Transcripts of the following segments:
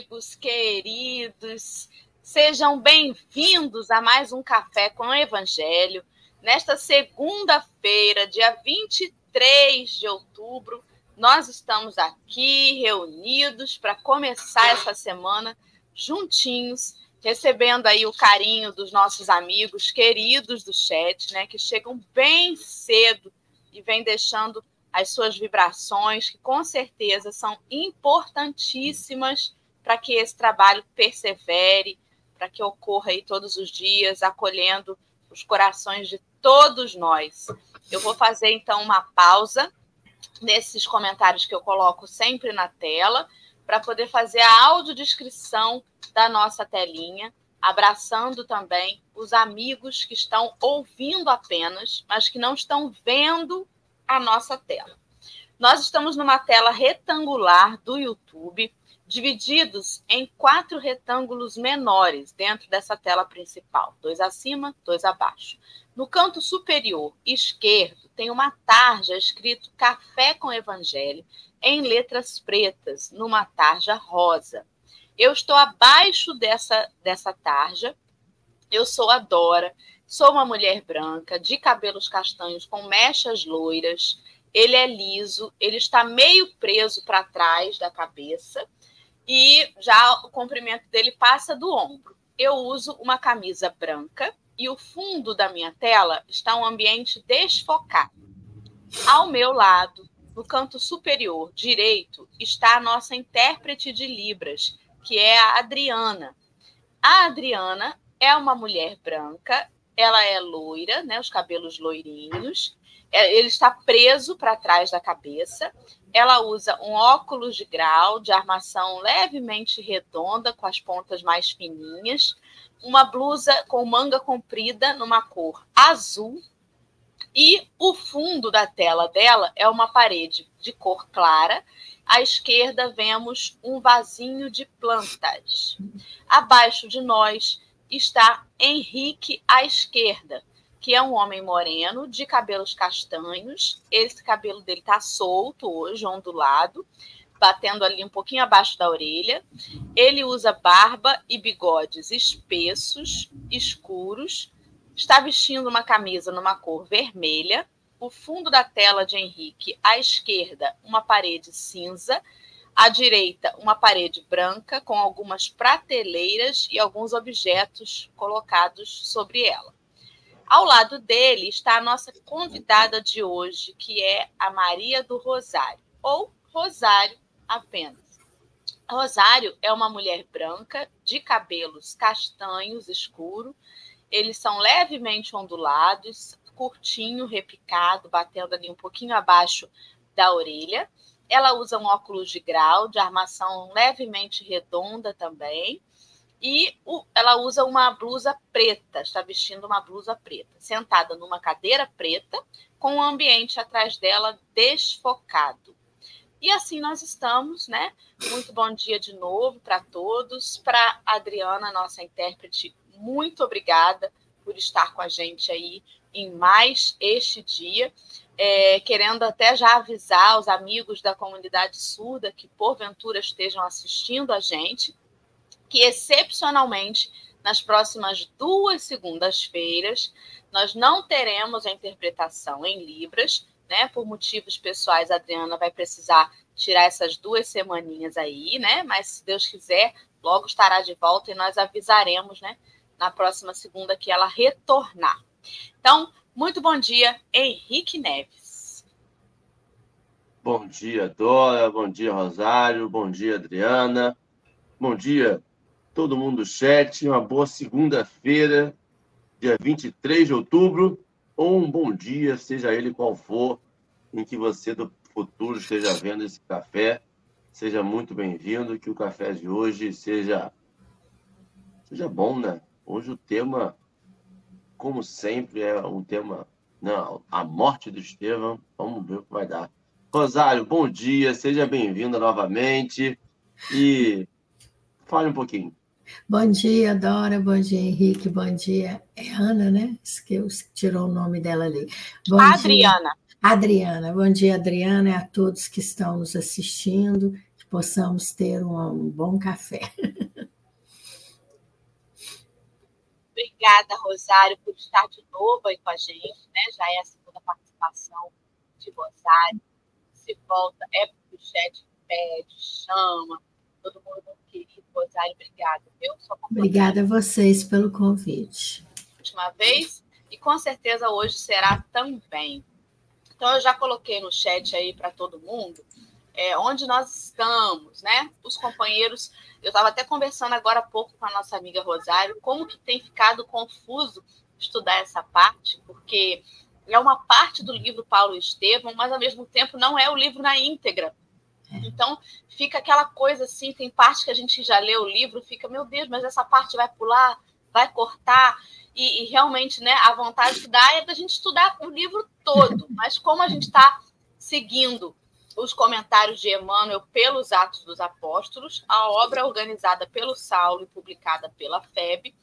amigos queridos. Sejam bem-vindos a mais um Café com o Evangelho. Nesta segunda-feira, dia 23 de outubro, nós estamos aqui reunidos para começar essa semana juntinhos, recebendo aí o carinho dos nossos amigos queridos do chat, né, que chegam bem cedo e vêm deixando as suas vibrações, que com certeza são importantíssimas para que esse trabalho persevere, para que ocorra aí todos os dias, acolhendo os corações de todos nós. Eu vou fazer então uma pausa nesses comentários que eu coloco sempre na tela, para poder fazer a audiodescrição da nossa telinha, abraçando também os amigos que estão ouvindo apenas, mas que não estão vendo a nossa tela. Nós estamos numa tela retangular do YouTube, divididos em quatro retângulos menores dentro dessa tela principal, dois acima, dois abaixo. No canto superior esquerdo tem uma tarja escrito Café com Evangelho em letras pretas, numa tarja rosa. Eu estou abaixo dessa, dessa tarja. Eu sou a Dora, sou uma mulher branca, de cabelos castanhos com mechas loiras. Ele é liso, ele está meio preso para trás da cabeça e já o comprimento dele passa do ombro. Eu uso uma camisa branca e o fundo da minha tela está um ambiente desfocado. Ao meu lado, no canto superior direito, está a nossa intérprete de Libras, que é a Adriana. A Adriana é uma mulher branca, ela é loira, né, os cabelos loirinhos, é, ele está preso para trás da cabeça. Ela usa um óculos de grau de armação levemente redonda, com as pontas mais fininhas, uma blusa com manga comprida numa cor azul e o fundo da tela dela é uma parede de cor clara. À esquerda vemos um vasinho de plantas. Abaixo de nós está Henrique à esquerda, que é um homem moreno de cabelos castanhos. Esse cabelo dele está solto hoje, ondulado batendo ali um pouquinho abaixo da orelha. Ele usa barba e bigodes espessos, escuros. Está vestindo uma camisa numa cor vermelha. O fundo da tela de Henrique, à esquerda, uma parede cinza. À direita, uma parede branca com algumas prateleiras e alguns objetos colocados sobre ela. Ao lado dele está a nossa convidada de hoje, que é a Maria do Rosário, ou Rosário apenas. Rosário é uma mulher branca, de cabelos castanhos escuro. Eles são levemente ondulados, curtinho, repicado, batendo ali um pouquinho abaixo da orelha. Ela usa um óculos de grau, de armação levemente redonda também. E o, ela usa uma blusa preta, está vestindo uma blusa preta, sentada numa cadeira preta, com o ambiente atrás dela desfocado. E assim nós estamos, né? Muito bom dia de novo para todos. Para Adriana, nossa intérprete, muito obrigada por estar com a gente aí em mais este dia. É, querendo até já avisar os amigos da comunidade surda que porventura estejam assistindo a gente, que excepcionalmente nas próximas duas segundas-feiras nós não teremos a interpretação em Libras, né? Por motivos pessoais, a Adriana vai precisar tirar essas duas semaninhas aí, né? Mas se Deus quiser, logo estará de volta e nós avisaremos, né? Na próxima segunda que ela retornar. Então, muito bom dia, Henrique Neves. Bom dia, Dora. Bom dia, Rosário. Bom dia, Adriana. Bom dia, todo mundo do chat. Uma boa segunda-feira, dia 23 de outubro ou um bom dia, seja ele qual for, em que você do futuro esteja vendo esse café. Seja muito bem-vindo, que o café de hoje seja seja bom, né? Hoje o tema, como sempre, é um tema, não, a morte do Estevão. Vamos ver o que vai dar. Rosário, bom dia, seja bem-vinda novamente e fale um pouquinho. Bom dia, Dora. Bom dia, Henrique. Bom dia. É Ana, né? Que tirou o nome dela ali. Bom Adriana. Dia. Adriana. Bom dia, Adriana, e a todos que estão nos assistindo. Que possamos ter um, bom café. Obrigada, Rosário, por estar de novo aí com a gente, né? Já é a segunda participação de Rosário. Se volta, é porque o chat pede, chama, todo mundo muito querido. Rosário, obrigada, viu? Obrigada a vocês pelo convite. Última vez, e com certeza hoje será também. Então, eu já coloquei no chat aí para todo mundo é, onde nós estamos, né? Os companheiros, eu estava até conversando agora há pouco com a nossa amiga Rosário, como que tem ficado confuso estudar essa parte, porque é uma parte do livro Paulo e Estevão, mas ao mesmo tempo não é o livro na íntegra. Então, fica aquela coisa assim, tem parte que a gente já lê o livro, fica, meu Deus, mas essa parte vai pular, vai cortar, e, e realmente, né, a vontade que dá é da gente estudar o livro todo, mas como a gente está seguindo os comentários de Emmanuel pelos Atos dos Apóstolos, a obra organizada pelo Saulo e publicada pela FEB,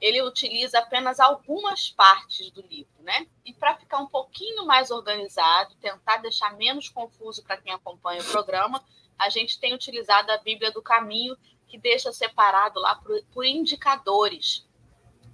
ele utiliza apenas algumas partes do livro, né? E para ficar um pouquinho mais organizado, tentar deixar menos confuso para quem acompanha o programa, a gente tem utilizado a Bíblia do Caminho, que deixa separado lá por, por indicadores.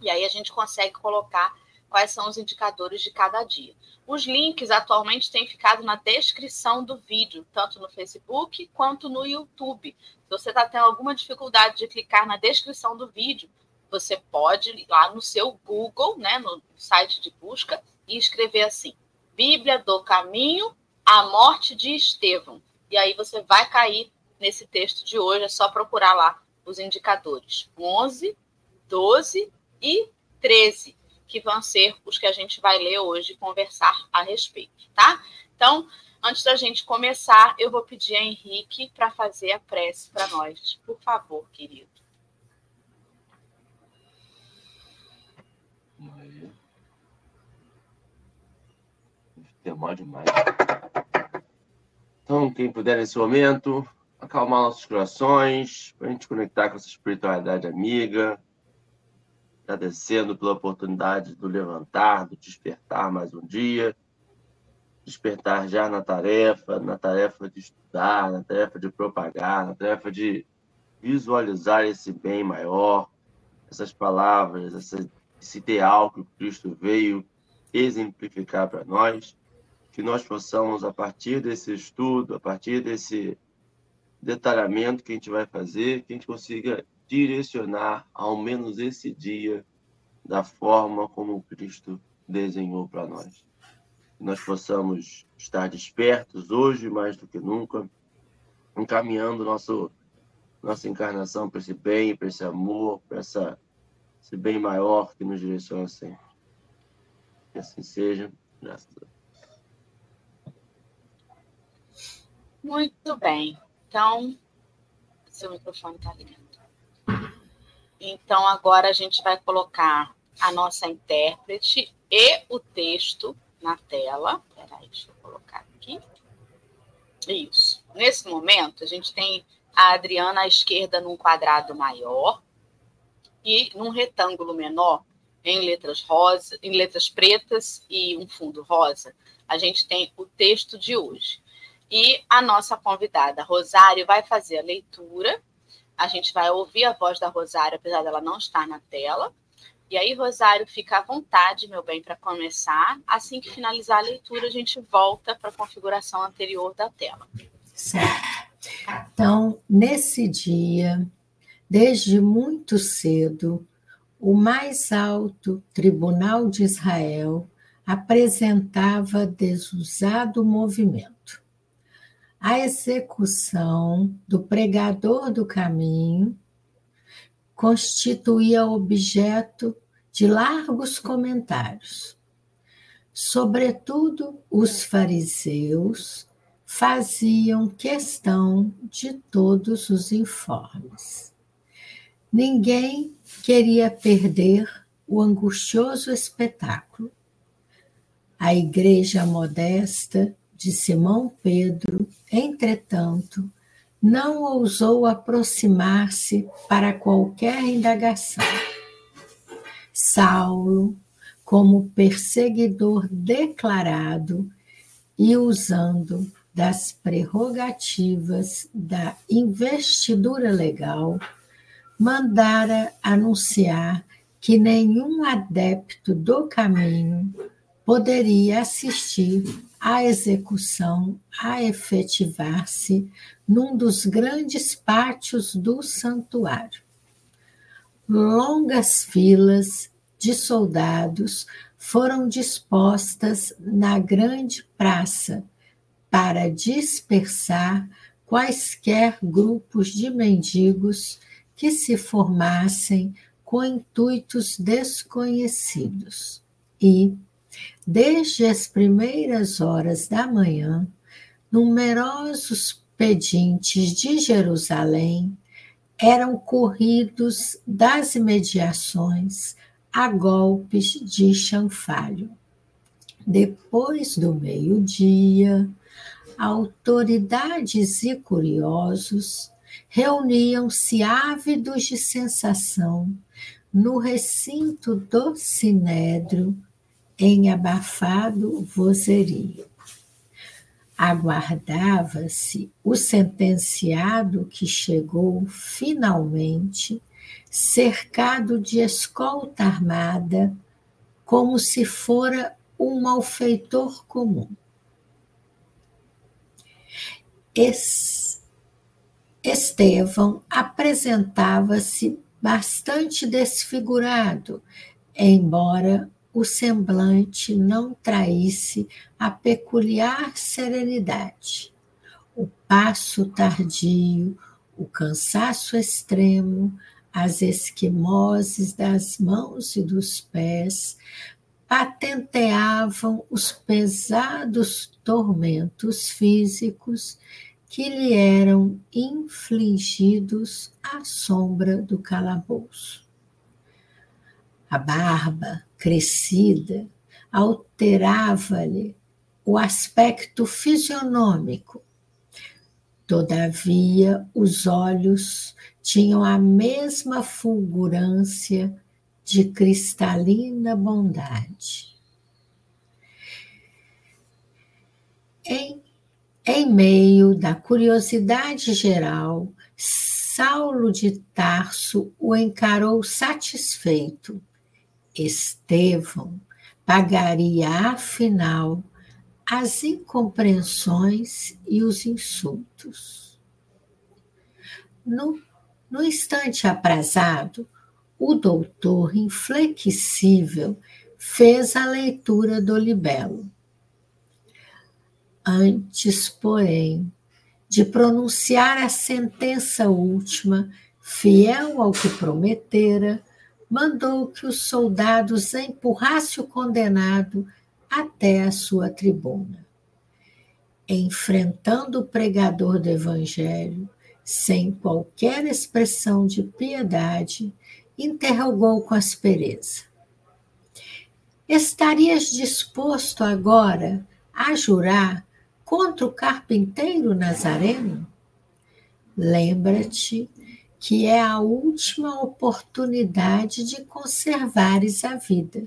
E aí a gente consegue colocar quais são os indicadores de cada dia. Os links atualmente têm ficado na descrição do vídeo, tanto no Facebook quanto no YouTube. Se você está tendo alguma dificuldade de clicar na descrição do vídeo, você pode ir lá no seu Google, né, no site de busca, e escrever assim: Bíblia do Caminho, a morte de Estevão. E aí você vai cair nesse texto de hoje, é só procurar lá os indicadores 11, 12 e 13 que vão ser os que a gente vai ler hoje e conversar a respeito, tá? Então, antes da gente começar, eu vou pedir a Henrique para fazer a prece para nós. Por favor, querido. Demora demais. Então, quem puder nesse momento, acalmar nossos corações, para a gente conectar com essa espiritualidade amiga, agradecendo pela oportunidade do levantar, do despertar mais um dia, despertar já na tarefa, na tarefa de estudar, na tarefa de propagar, na tarefa de visualizar esse bem maior, essas palavras, esse ideal que o Cristo veio exemplificar para nós, que nós possamos, a partir desse estudo, a partir desse detalhamento que a gente vai fazer, que a gente consiga direcionar ao menos esse dia da forma como Cristo desenhou para nós. Que nós possamos estar despertos hoje mais do que nunca, encaminhando nosso, nossa encarnação para esse bem, para esse amor, para essa, esse bem maior que nos direciona sempre. Que assim seja, graças a Deus. Muito bem. Então, seu microfone está ligado. Então, agora a gente vai colocar a nossa intérprete e o texto na tela. Peraí, deixa eu colocar aqui. Isso. Nesse momento, a gente tem a Adriana à esquerda num quadrado maior e num retângulo menor, em letras rosa, em letras pretas e um fundo rosa, a gente tem o texto de hoje. E a nossa convidada, Rosário, vai fazer a leitura a gente vai ouvir a voz da Rosário, apesar dela não estar na tela. E aí, Rosário, fica à vontade, meu bem, para começar. Assim que finalizar a leitura, a gente volta para a configuração anterior da tela. Certo. Então, nesse dia, desde muito cedo, o mais alto Tribunal de Israel apresentava desusado movimento a execução do pregador do caminho constituía objeto de largos comentários. Sobretudo, os fariseus faziam questão de todos os informes. Ninguém queria perder o angustioso espetáculo. A igreja modesta de Simão Pedro, entretanto, não ousou aproximar-se para qualquer indagação. Saulo, como perseguidor declarado e usando das prerrogativas da investidura legal, mandara anunciar que nenhum adepto do caminho poderia assistir à execução a efetivar-se num dos grandes pátios do santuário. Longas filas de soldados foram dispostas na grande praça para dispersar quaisquer grupos de mendigos que se formassem com intuitos desconhecidos. E, desde as primeiras horas da manhã, numerosos pedintes de Jerusalém eram corridos das imediações a golpes de chanfalho. Depois do meio-dia, autoridades e curiosos reuniam-se ávidos de sensação no recinto do Sinédrio, em abafado vozerio. Aguardava-se o sentenciado que chegou finalmente, cercado de escolta armada, como se fora um malfeitor comum. Estevão apresentava-se bastante desfigurado, embora o semblante não traísse a peculiar serenidade. O passo tardio, o cansaço extremo, as esquimoses das mãos e dos pés patenteavam os pesados tormentos físicos que lhe eram infligidos à sombra do calabouço. A barba crescida alterava-lhe o aspecto fisionômico. Todavia, os olhos tinham a mesma fulgurância de cristalina bondade. Em em meio da curiosidade geral, Saulo de Tarso o encarou satisfeito. Estevão pagaria, afinal, as incompreensões e os insultos. No, no instante aprazado, o doutor inflexível fez a leitura do libelo Antes, porém, de pronunciar a sentença última, fiel ao que prometera, mandou que os soldados empurrassem o condenado até a sua tribuna. Enfrentando o pregador do Evangelho, sem qualquer expressão de piedade, interrogou com aspereza: Estarias disposto agora a jurar contra o carpinteiro Nazareno? Lembra-te que é a última oportunidade de conservares a vida.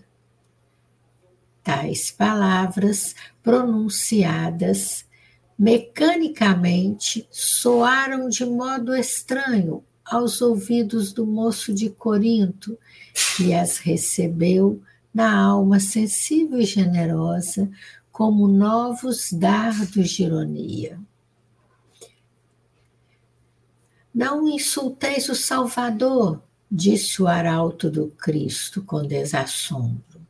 Tais palavras pronunciadas mecanicamente soaram de modo estranho aos ouvidos do moço de Corinto, que as recebeu na alma sensível e generosa como novos dardos de ironia. Não insulteis o Salvador, disse o arauto do Cristo com desassombro.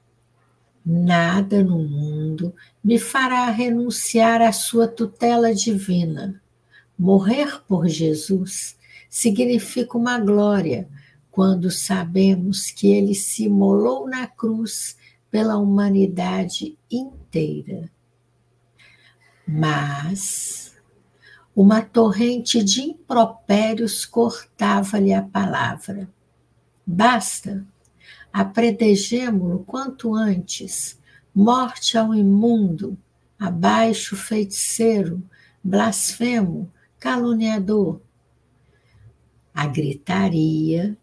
Nada no mundo me fará renunciar à sua tutela divina. Morrer por Jesus significa uma glória, quando sabemos que ele se imolou na cruz pela humanidade inteira. Mas uma torrente de impropérios cortava-lhe a palavra. Basta, apredejemo-lo quanto antes, morte ao imundo, abaixo feiticeiro, blasfemo, caluniador. A gritaria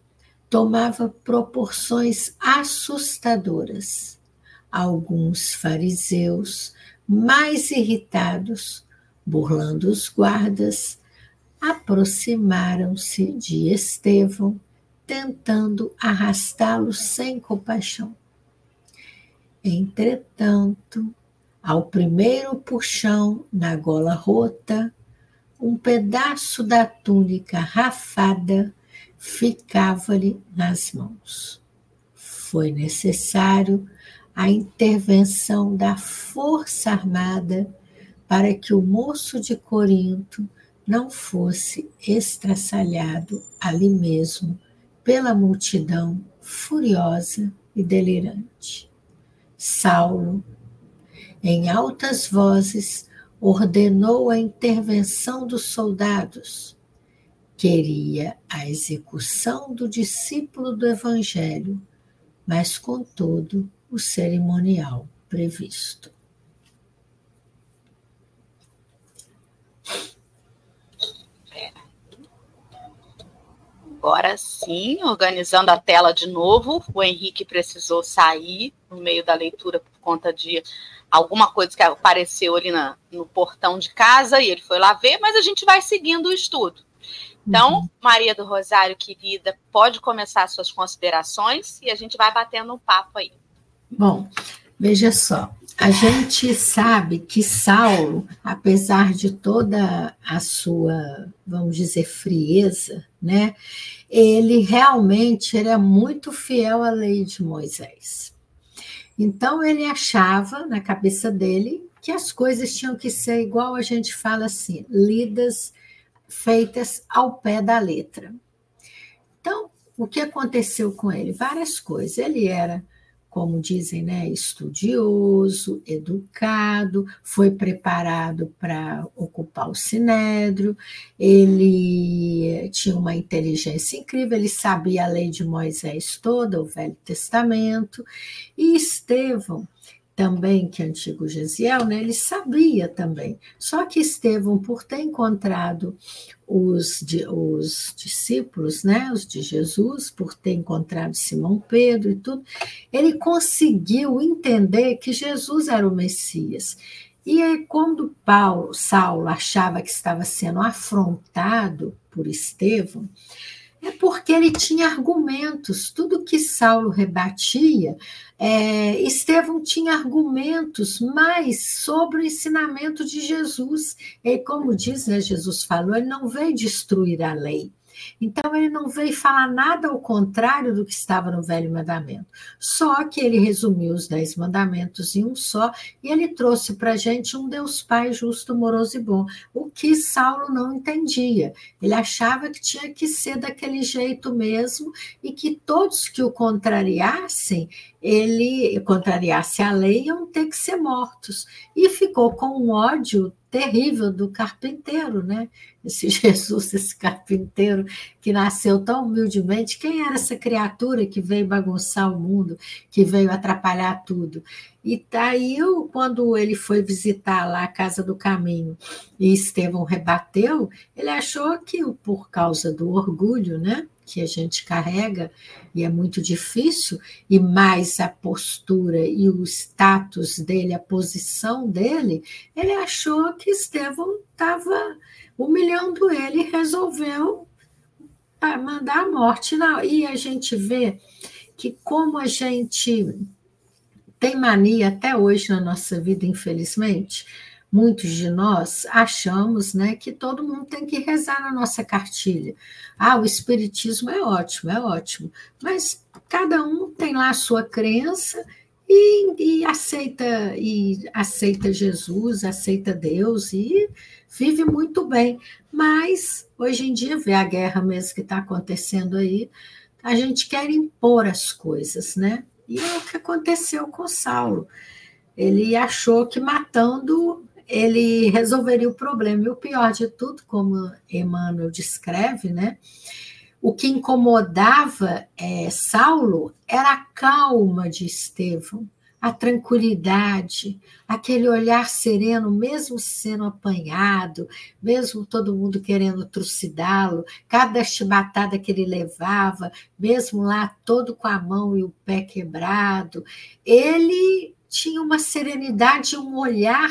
tomava proporções assustadoras alguns fariseus, mais irritados, burlando os guardas, aproximaram-se de Estevão, tentando arrastá-lo sem compaixão. Entretanto, ao primeiro puxão na gola rota, um pedaço da túnica rafada ficava-lhe nas mãos. Foi necessário a intervenção da força armada para que o moço de Corinto não fosse estraçalhado ali mesmo pela multidão furiosa e delirante. Saulo, em altas vozes, ordenou a intervenção dos soldados. Queria a execução do discípulo do Evangelho, mas, contudo, o cerimonial previsto. Agora sim, organizando a tela de novo. O Henrique precisou sair no meio da leitura por conta de alguma coisa que apareceu ali na, no portão de casa e ele foi lá ver, mas a gente vai seguindo o estudo. Então, uhum. Maria do Rosário, querida, pode começar suas considerações e a gente vai batendo um papo aí. Bom, veja só, a gente sabe que Saulo, apesar de toda a sua, vamos dizer, frieza, né, ele realmente era muito fiel à lei de Moisés. Então ele achava na cabeça dele que as coisas tinham que ser igual a gente fala assim, lidas, feitas ao pé da letra. Então, o que aconteceu com ele? Várias coisas. Ele era como dizem, né, estudioso, educado, foi preparado para ocupar o sinédrio, ele tinha uma inteligência incrível, ele sabia a lei de Moisés toda, o Velho Testamento, e Estevão também que antigo Gesiel, né, ele sabia também. Só que Estevão, por ter encontrado os, os discípulos, né, os de Jesus, por ter encontrado Simão Pedro e tudo, ele conseguiu entender que Jesus era o Messias. E aí, quando Paulo, Saulo achava que estava sendo afrontado por Estevão, é porque ele tinha argumentos. Tudo que Saulo rebatia, é, Estevão tinha argumentos mais sobre o ensinamento de Jesus. E como diz, né, Jesus falou, ele não veio destruir a lei, então, ele não veio falar nada ao contrário do que estava no Velho Mandamento. Só que ele resumiu os Dez Mandamentos em um só e ele trouxe para a gente um Deus Pai justo, amoroso e bom. O que Saulo não entendia. Ele achava que tinha que ser daquele jeito mesmo e que todos que o contrariassem, ele contrariasse a lei, iam ter que ser mortos. E ficou com um ódio terrível do carpinteiro, né? Esse Jesus, esse carpinteiro que nasceu tão humildemente. Quem era essa criatura que veio bagunçar o mundo, que veio atrapalhar tudo? E daí, quando ele foi visitar lá a Casa do Caminho e Estevão rebateu, ele achou que por causa do orgulho, né? Que a gente carrega e é muito difícil, e mais a postura e o status dele, a posição dele, ele achou que Estevão estava humilhando ele e resolveu ah, mandar a morte. E a gente vê que como a gente tem mania até hoje na nossa vida, infelizmente, muitos de nós achamos né, que todo mundo tem que rezar na nossa cartilha. Ah, o Espiritismo é ótimo, é ótimo, mas cada um tem lá a sua crença e, e aceita e aceita Jesus, aceita Deus e vive muito bem. Mas hoje em dia, vê a guerra mesmo que está acontecendo aí, a gente quer impor as coisas, né? E é o que aconteceu com Saulo. Ele achou que matando ele resolveria o problema. E o pior de tudo, como Emmanuel descreve, né? O que incomodava é, Saulo era a calma de Estevão, a tranquilidade, aquele olhar sereno, mesmo sendo apanhado, mesmo todo mundo querendo trucidá-lo, cada chibatada que ele levava, mesmo lá todo com a mão e o pé quebrado, ele tinha uma serenidade, um olhar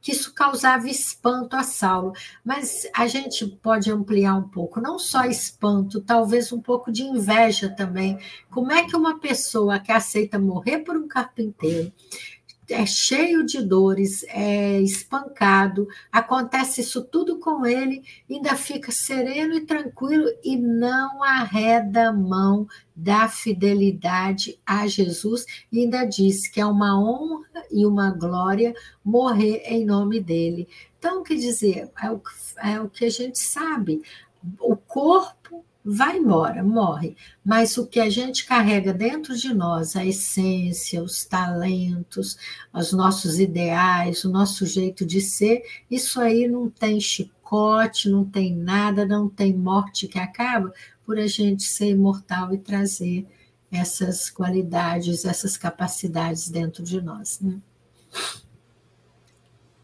que isso causava espanto a Saulo. Mas a gente pode ampliar um pouco, não só espanto, talvez um pouco de inveja também. Como é que uma pessoa que aceita morrer por um carpinteiro, é cheio de dores, é espancado, acontece isso tudo com ele, ainda fica sereno e tranquilo e não arreda a mão da fidelidade a Jesus e ainda diz que é uma honra e uma glória morrer em nome dele. Então, quer dizer, é o, é o que a gente sabe. O corpo vai embora, morre. Mas o que a gente carrega dentro de nós, a essência, os talentos, os nossos ideais, o nosso jeito de ser, isso aí não tem chicote, não tem nada, não tem morte que acaba por a gente ser imortal e trazer essas qualidades, essas capacidades dentro de nós. Né?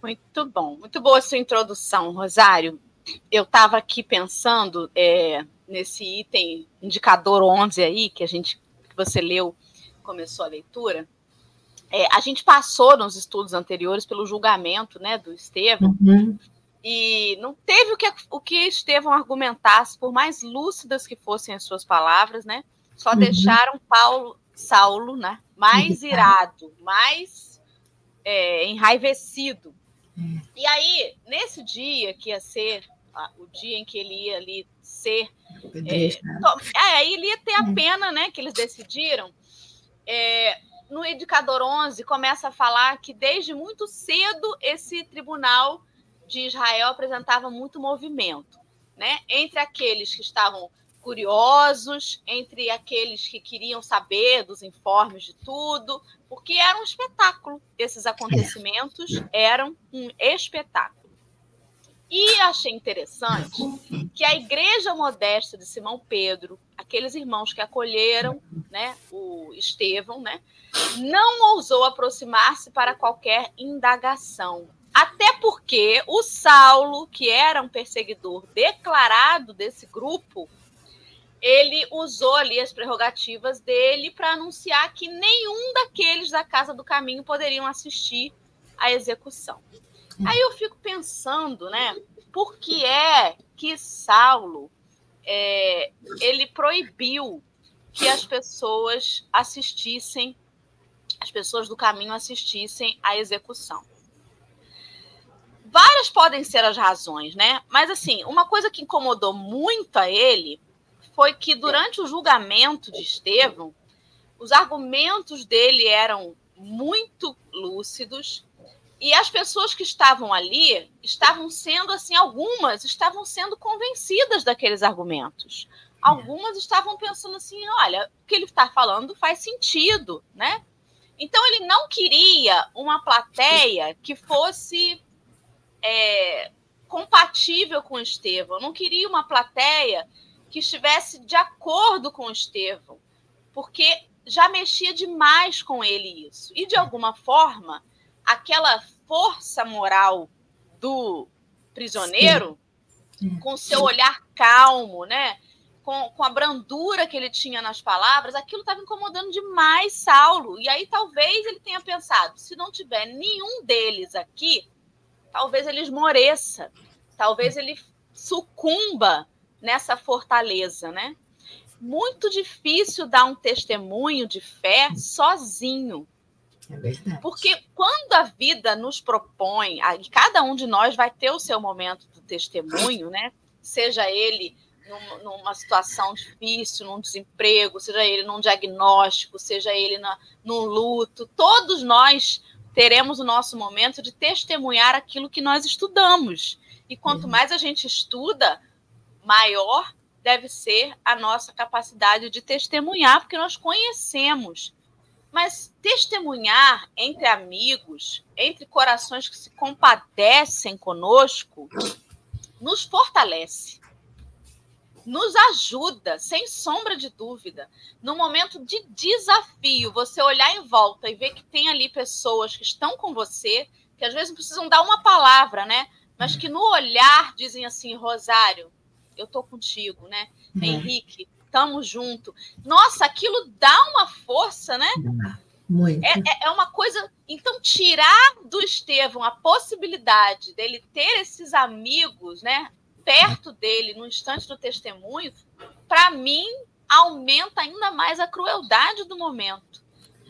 Muito bom, muito boa sua introdução, Rosário. Eu estava aqui pensando, é, nesse item indicador 11 aí, que a gente que você leu, começou a leitura, é, a gente passou nos estudos anteriores pelo julgamento né, do Estevão, uhum. e não teve o que, o que Estevão argumentasse, por mais lúcidas que fossem as suas palavras, né? Só uhum. deixaram Paulo, Saulo né, mais irado, mais é, enraivecido. Uhum. E aí, nesse dia que ia ser o dia em que ele ia ali ser. É, é, aí ele ia ter a é. pena, né? Que eles decidiram. É, no indicador 11 começa a falar que desde muito cedo esse tribunal de Israel apresentava muito movimento, né? Entre aqueles que estavam curiosos, entre aqueles que queriam saber dos informes de tudo, porque era um espetáculo. Esses acontecimentos eram um espetáculo. E achei interessante que a igreja modesta de Simão Pedro, aqueles irmãos que acolheram né, o Estevão, né, não ousou aproximar-se para qualquer indagação. Até porque o Saulo, que era um perseguidor declarado desse grupo, ele usou ali as prerrogativas dele para anunciar que nenhum daqueles da Casa do Caminho poderiam assistir à execução. Aí eu fico pensando, né? Por que é que Saulo é, ele proibiu que as pessoas assistissem, as pessoas do caminho assistissem à execução? Várias podem ser as razões, né? Mas assim, uma coisa que incomodou muito a ele foi que durante o julgamento de Estevão, os argumentos dele eram muito lúcidos, e as pessoas que estavam ali estavam sendo, assim, algumas estavam sendo convencidas daqueles argumentos. Algumas estavam pensando assim: olha, o que ele está falando faz sentido, né? Então ele não queria uma plateia que fosse é, compatível com Estevão, não queria uma plateia que estivesse de acordo com Estevão, porque já mexia demais com ele isso. E de alguma forma, aquela força moral do prisioneiro, Sim. com seu olhar calmo, né? Com, com a brandura que ele tinha nas palavras, aquilo estava incomodando demais Saulo. E aí talvez ele tenha pensado: se não tiver nenhum deles aqui, talvez ele esmoreça, talvez ele sucumba nessa fortaleza, né? Muito difícil dar um testemunho de fé sozinho. É verdade. Porque quando a vida nos propõe, e cada um de nós vai ter o seu momento do testemunho, né? Seja ele numa situação difícil, num desemprego, seja ele num diagnóstico, seja ele na, num luto, todos nós teremos o nosso momento de testemunhar aquilo que nós estudamos. E quanto uhum. mais a gente estuda, maior deve ser a nossa capacidade de testemunhar, porque nós conhecemos mas testemunhar entre amigos, entre corações que se compadecem conosco, nos fortalece, nos ajuda, sem sombra de dúvida. No momento de desafio, você olhar em volta e ver que tem ali pessoas que estão com você, que às vezes não precisam dar uma palavra, né? Mas que no olhar dizem assim, Rosário, eu tô contigo, né? Uhum. Henrique, estamos junto. Nossa, aquilo dá uma força, né? Muito. É, é, é uma coisa. Então, tirar do Estevão a possibilidade dele ter esses amigos, né? Perto dele, no instante do testemunho, para mim, aumenta ainda mais a crueldade do momento.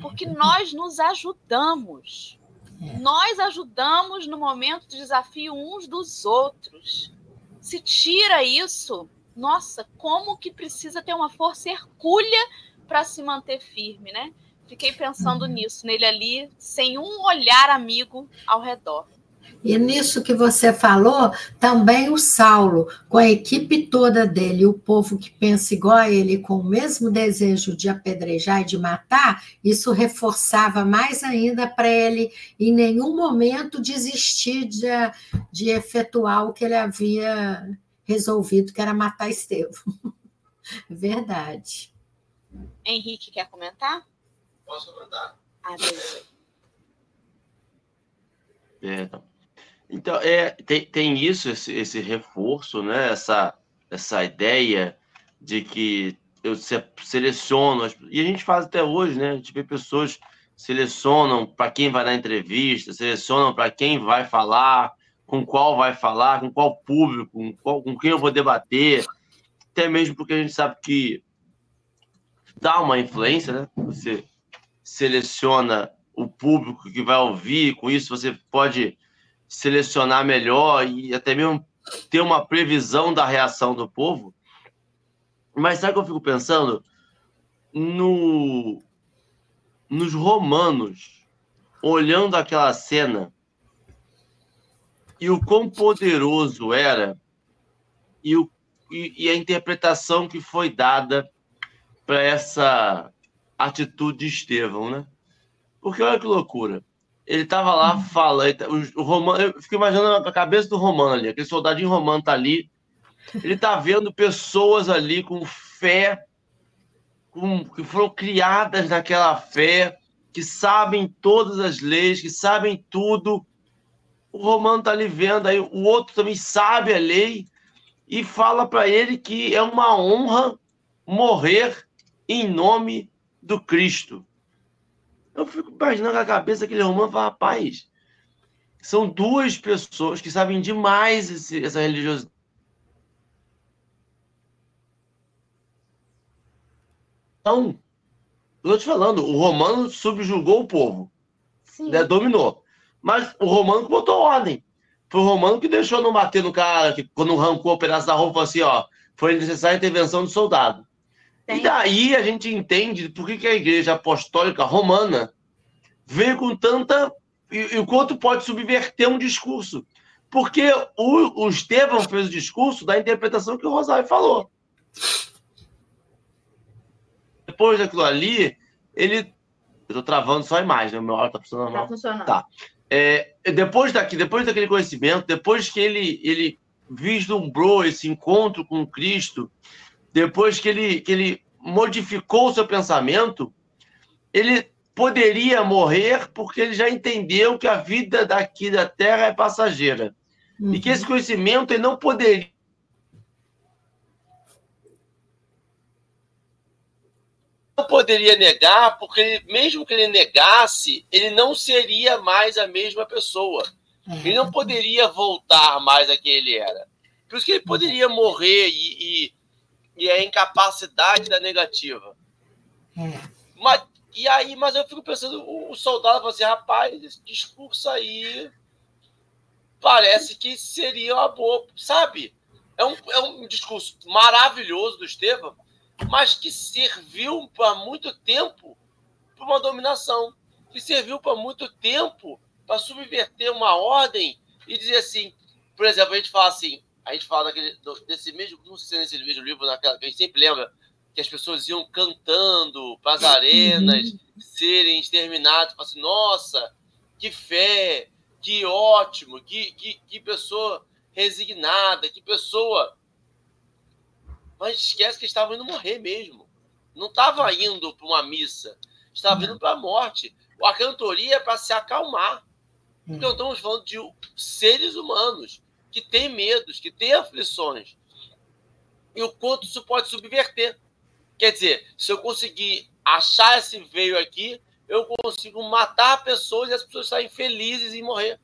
Porque nós nos ajudamos. É. Nós ajudamos no momento de desafio uns dos outros. Se tira isso, nossa, como que precisa ter uma força hercúlea para se manter firme, né? Fiquei pensando uhum. nisso, nele ali, sem um olhar amigo ao redor. E nisso que você falou, também o Saulo, com a equipe toda dele, o povo que pensa igual a ele, com o mesmo desejo de apedrejar e de matar, isso reforçava mais ainda para ele, em nenhum momento, desistir de, de efetuar o que ele havia resolvido, que era matar Estevão. Verdade. Henrique, quer comentar? Posso comentar? Ah, é, então. então, é, tem, tem isso, esse, esse reforço, né? essa, essa ideia de que eu seleciono, e a gente faz até hoje, né? A gente vê pessoas selecionam para quem vai dar entrevista, selecionam para quem vai falar, com qual vai falar, com qual público, com, qual, com quem eu vou debater, até mesmo porque a gente sabe que dá uma influência, né? Você seleciona o público que vai ouvir, com isso você pode selecionar melhor e até mesmo ter uma previsão da reação do povo. Mas sabe o que eu fico pensando? No, nos romanos, olhando aquela cena e o quão poderoso era e, o, e, e a interpretação que foi dada para essa atitude de Estevão, né? Porque olha que loucura. Ele estava lá falando, o, o Romano, eu fico imaginando a cabeça do Romano ali, aquele soldadinho romano tá ali, ele tá vendo pessoas ali com fé, com, que foram criadas naquela fé, que sabem todas as leis, que sabem tudo. O Romano tá ali vendo, aí o outro também sabe a lei e fala para ele que é uma honra morrer em nome do Cristo. Eu fico imaginando a cabeça daquele romano e falo, rapaz, são duas pessoas que sabem demais esse, essa religiosidade. Então, eu tô te falando, o romano subjugou o povo, né, dominou. Mas o romano botou ordem. Foi o romano que deixou não bater no cara, que quando arrancou o pedaço da roupa, assim, ó, foi necessária a intervenção do soldado. Tem. E daí a gente entende por que, que a igreja apostólica romana veio com tanta. E, o quanto pode subverter um discurso. Porque o, o Estevão fez o discurso da interpretação que o Rosário falou. Depois daquilo ali, ele. Eu tô travando só a imagem, né? o meu áudio tá funcionando mal. Tá funcionando. Tá. É, depois, daqui, depois daquele conhecimento, depois que ele, ele vislumbrou esse encontro com Cristo, depois que ele, que ele modificou o seu pensamento, ele poderia morrer porque ele já entendeu que a vida daqui da Terra é passageira. Uhum. E que esse conhecimento ele não poderia. Não poderia negar, porque ele, mesmo que ele negasse, ele não seria mais a mesma pessoa. Ele não poderia voltar mais a quem ele era. Por isso que ele poderia morrer e, e e a incapacidade da negativa. Mas, e aí, mas eu fico pensando, o, o soldado fala assim, rapaz, esse discurso aí parece que seria uma boa, sabe? É um, é um discurso maravilhoso do Estevam, mas que serviu para muito tempo para uma dominação, que serviu para muito tempo para subverter uma ordem e dizer assim, por exemplo, a gente fala assim, a gente fala daquele, desse mesmo, não sei se é nesse mesmo livro, naquela, que a gente sempre lembra que as pessoas iam cantando para as uhum. arenas serem exterminadas, assim, nossa, que fé, que ótimo, que, que, que pessoa resignada, que pessoa. Mas esquece que estavam indo morrer mesmo. Não estava indo para uma missa, estava indo para a morte. A cantoria é para se acalmar. Então estamos falando de seres humanos que tem medos, que tem aflições. E o quanto isso pode subverter. Quer dizer, se eu conseguir achar esse veio aqui, eu consigo matar pessoas e as pessoas saírem felizes e morrer.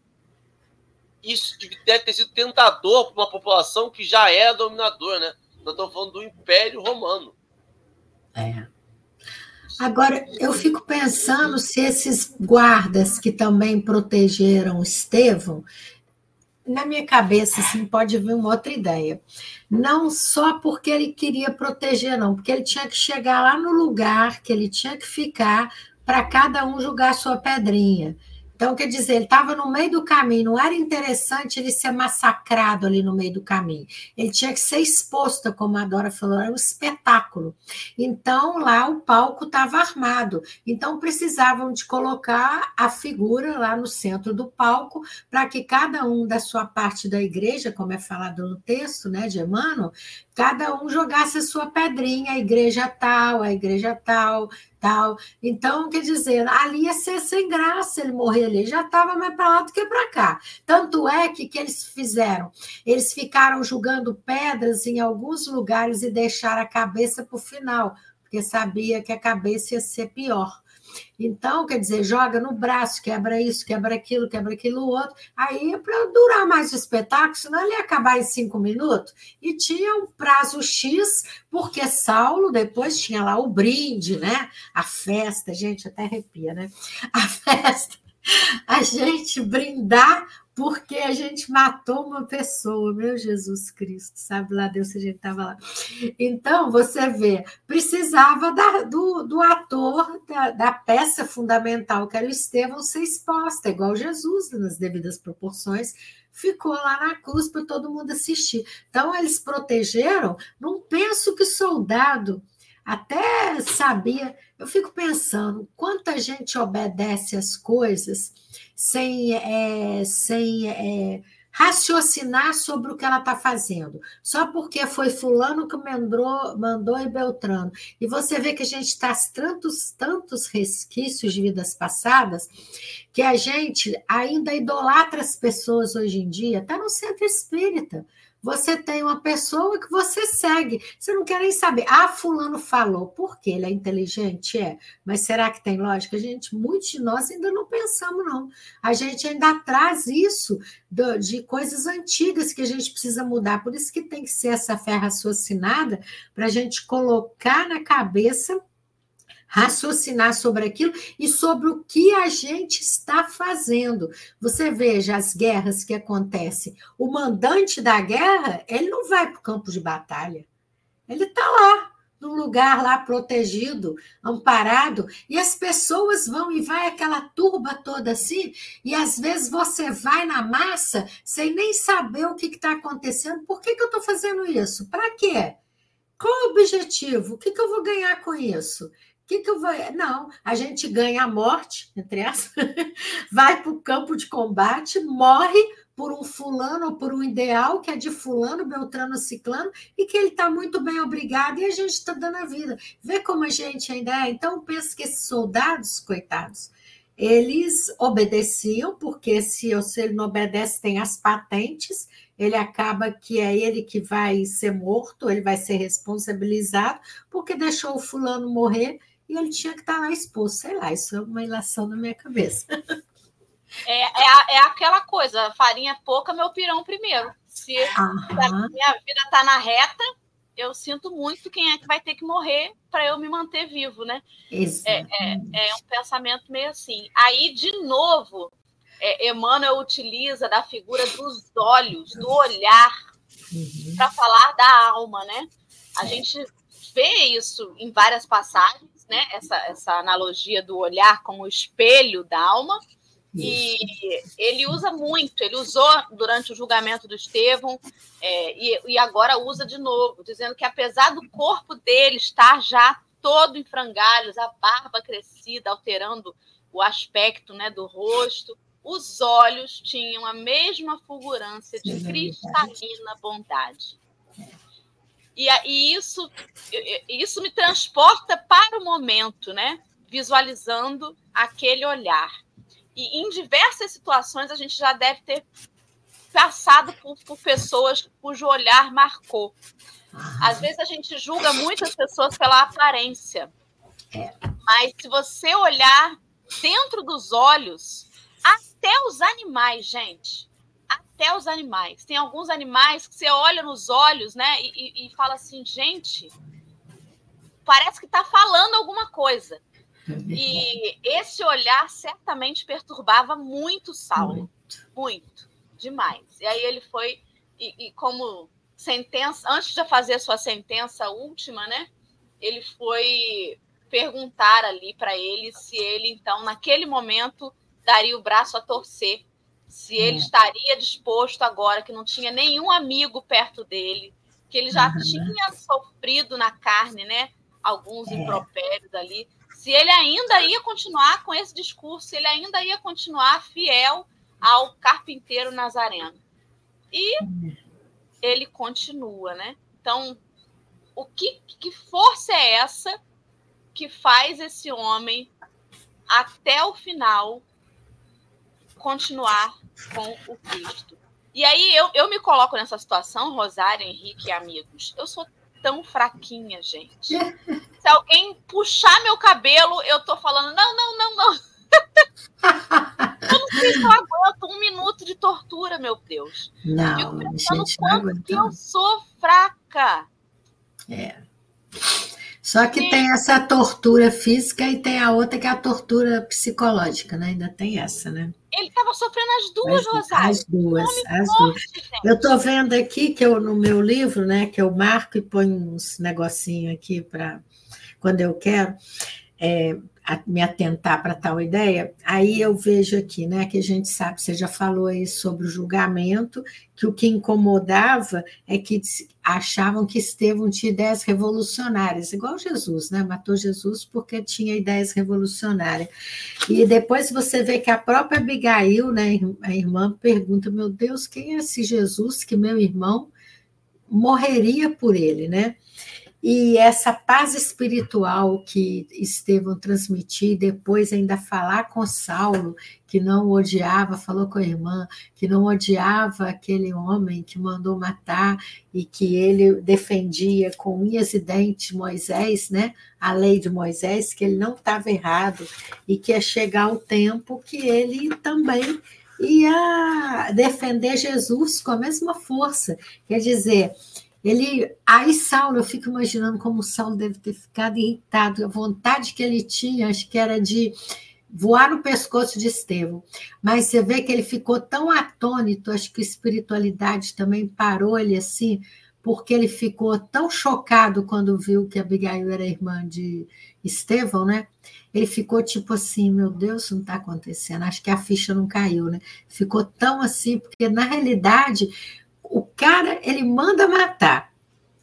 Isso deve ter sido tentador para uma população que já era dominadora, né? Nós estamos falando do Império Romano. É. Agora, eu fico pensando se esses guardas que também protegeram Estevão, na minha cabeça, assim, pode vir uma outra ideia. Não só porque ele queria proteger, não, porque ele tinha que chegar lá no lugar que ele tinha que ficar para cada um jogar sua pedrinha. Então, quer dizer, ele estava no meio do caminho, não era interessante ele ser massacrado ali no meio do caminho. Ele tinha que ser exposto, como a Dora falou, era um espetáculo. Então, lá o palco estava armado. Então, precisavam de colocar a figura lá no centro do palco, para que cada um da sua parte da igreja, como é falado no texto né, de Emmanuel, cada um jogasse a sua pedrinha, a igreja tal, a igreja tal, tal. Então, quer dizer, ali ia ser sem graça ele morrer ali, já estava mais para lá do que para cá. Tanto é que que eles fizeram? Eles ficaram jogando pedras em alguns lugares e deixaram a cabeça para o final, porque sabia que a cabeça ia ser pior. Então, quer dizer, joga no braço, quebra isso, quebra aquilo, quebra aquilo outro. Aí para durar mais o espetáculo, senão ele ia acabar em cinco minutos. E tinha um prazo X, porque Saulo depois tinha lá o brinde, né? A festa, gente, até arrepia, né? A festa. A gente brindar porque a gente matou uma pessoa, meu Jesus Cristo, sabe lá Deus se a gente estava lá. Então, você vê, precisava da, do, do ator da, da, peça fundamental, que era o Estevão, ser exposta, igual Jesus, nas devidas proporções, ficou lá na cruz para todo mundo assistir. Então, eles protegeram, não penso que soldado até sabia, eu fico pensando, quanta gente obedece às coisas sem, é, sem é, raciocinar sobre o que ela está fazendo, só porque foi fulano que mandou, mandou e Beltrano. E você vê que a gente traz tantos, tantos resquícios de vidas passadas que a gente ainda idolatra as pessoas hoje em dia, até no centro espírita. Você tem uma pessoa que você segue. Você não quer nem saber. Ah, fulano falou. Por quê? Ele é inteligente? É. Mas será que tem lógica? Gente, muitos de nós ainda não pensamos, não. A gente ainda traz isso de coisas antigas que a gente precisa mudar. Por isso que tem que ser essa fé raciocinada para a gente colocar na cabeça raciocinar sobre aquilo e sobre o que a gente está fazendo. Você veja as guerras que acontecem. O mandante da guerra, ele não vai para o campo de batalha. Ele está lá, num lugar lá protegido, amparado, e as pessoas vão e vai aquela turba toda assim, e às vezes você vai na massa sem nem saber o que está acontecendo. Por que, que eu estou fazendo isso? Para quê? Qual o objetivo? O que, que eu vou ganhar com isso? Que, que eu vou. Não, a gente ganha a morte, entre essas, vai para o campo de combate, morre por um fulano ou por um ideal que é de fulano, beltrano, ciclano, e que ele está muito bem obrigado e a gente está dando a vida. Vê como a gente ainda é. Então, penso que esses soldados, coitados, eles obedeciam, porque se, se ele não obedece, tem as patentes, ele acaba que é ele que vai ser morto, ele vai ser responsabilizado, porque deixou o fulano morrer e ele tinha que estar lá exposto. Sei lá, isso é uma ilação na minha cabeça. É, é, é aquela coisa, farinha pouca, meu pirão primeiro. Se a minha vida está na reta, eu sinto muito quem é que vai ter que morrer para eu me manter vivo, né? É, é, é, um pensamento meio assim. Aí, de novo, é, Emmanuel utiliza da figura dos olhos, do olhar, uhum. para falar da alma, né? A gente vê isso em várias passagens né, essa, essa analogia do olhar como espelho da alma. E ele usa muito, ele usou durante o julgamento do Estevão é, e, e, agora usa de novo, dizendo que apesar do corpo dele estar já todo em frangalhos, a barba crescida, alterando o aspecto né, do rosto, os olhos tinham a mesma fulgurância de cristalina bondade. E, e isso, isso me transporta para o momento, né? Visualizando aquele olhar. E em diversas situações a gente já deve ter passado por, por pessoas cujo olhar marcou. Às vezes a gente julga muitas pessoas pela aparência. É. Mas se você olhar dentro dos olhos até os animais, gente. Até os animais. Tem alguns animais que você olha nos olhos, né? E, e, fala assim, gente, parece que está falando alguma coisa. E esse olhar certamente perturbava muito Saulo. Muito, muito demais. E aí ele foi, e, e como sentença, antes de fazer a sua sentença última, né? Ele foi perguntar ali para ele se ele, então, naquele momento, daria o braço a torcer, se ele hum. estaria disposto agora, que não tinha nenhum amigo perto dele, que ele já uhum. tinha sofrido na carne, né? Alguns é. impropérios ali. Se ele ainda ia continuar com esse discurso, se ele ainda ia continuar fiel ao carpinteiro nazareno. E hum. ele continua, né? Então, o que, que força é essa que faz esse homem até o final continuar com o Cristo. E aí eu, eu me coloco nessa situação, Rosário, Henrique e amigos. Eu sou tão fraquinha, gente. Se alguém puxar meu cabelo, eu tô falando, não, não, não, não. eu não sei se eu aguento um minuto de tortura, meu Deus. Não, Fico pensando gente, quanto que eu sou fraca. É. Só que Sim. tem essa tortura física e tem a outra que é a tortura psicológica, né? Ainda tem essa, né? Ele estava sofrendo as duas, as, Rosário. As duas, as duas. Eu estou vendo aqui que eu, no meu livro, né, que eu marco e ponho uns negocinho aqui para quando eu quero. É, me atentar para tal ideia, aí eu vejo aqui, né, que a gente sabe, você já falou aí sobre o julgamento, que o que incomodava é que achavam que Estevão tinha ideias revolucionárias, igual Jesus, né, matou Jesus porque tinha ideias revolucionárias. E depois você vê que a própria Abigail, né, a irmã, pergunta, meu Deus, quem é esse Jesus que meu irmão morreria por ele, né? E essa paz espiritual que Estevão transmitia, e depois ainda falar com Saulo, que não odiava, falou com a irmã, que não odiava aquele homem que mandou matar e que ele defendia com unhas e dentes Moisés, né? A lei de Moisés, que ele não estava errado e que ia chegar o tempo que ele também ia defender Jesus com a mesma força. Quer dizer, ele, aí Saulo, eu fico imaginando como Saulo deve ter ficado irritado, a vontade que ele tinha, acho que era de voar no pescoço de Estevão. Mas você vê que ele ficou tão atônito, acho que a espiritualidade também parou ele assim, porque ele ficou tão chocado quando viu que Abigail era irmã de Estevão, né? Ele ficou tipo assim, meu Deus, isso não está acontecendo. Acho que a ficha não caiu, né? Ficou tão assim, porque na realidade o cara, ele manda matar.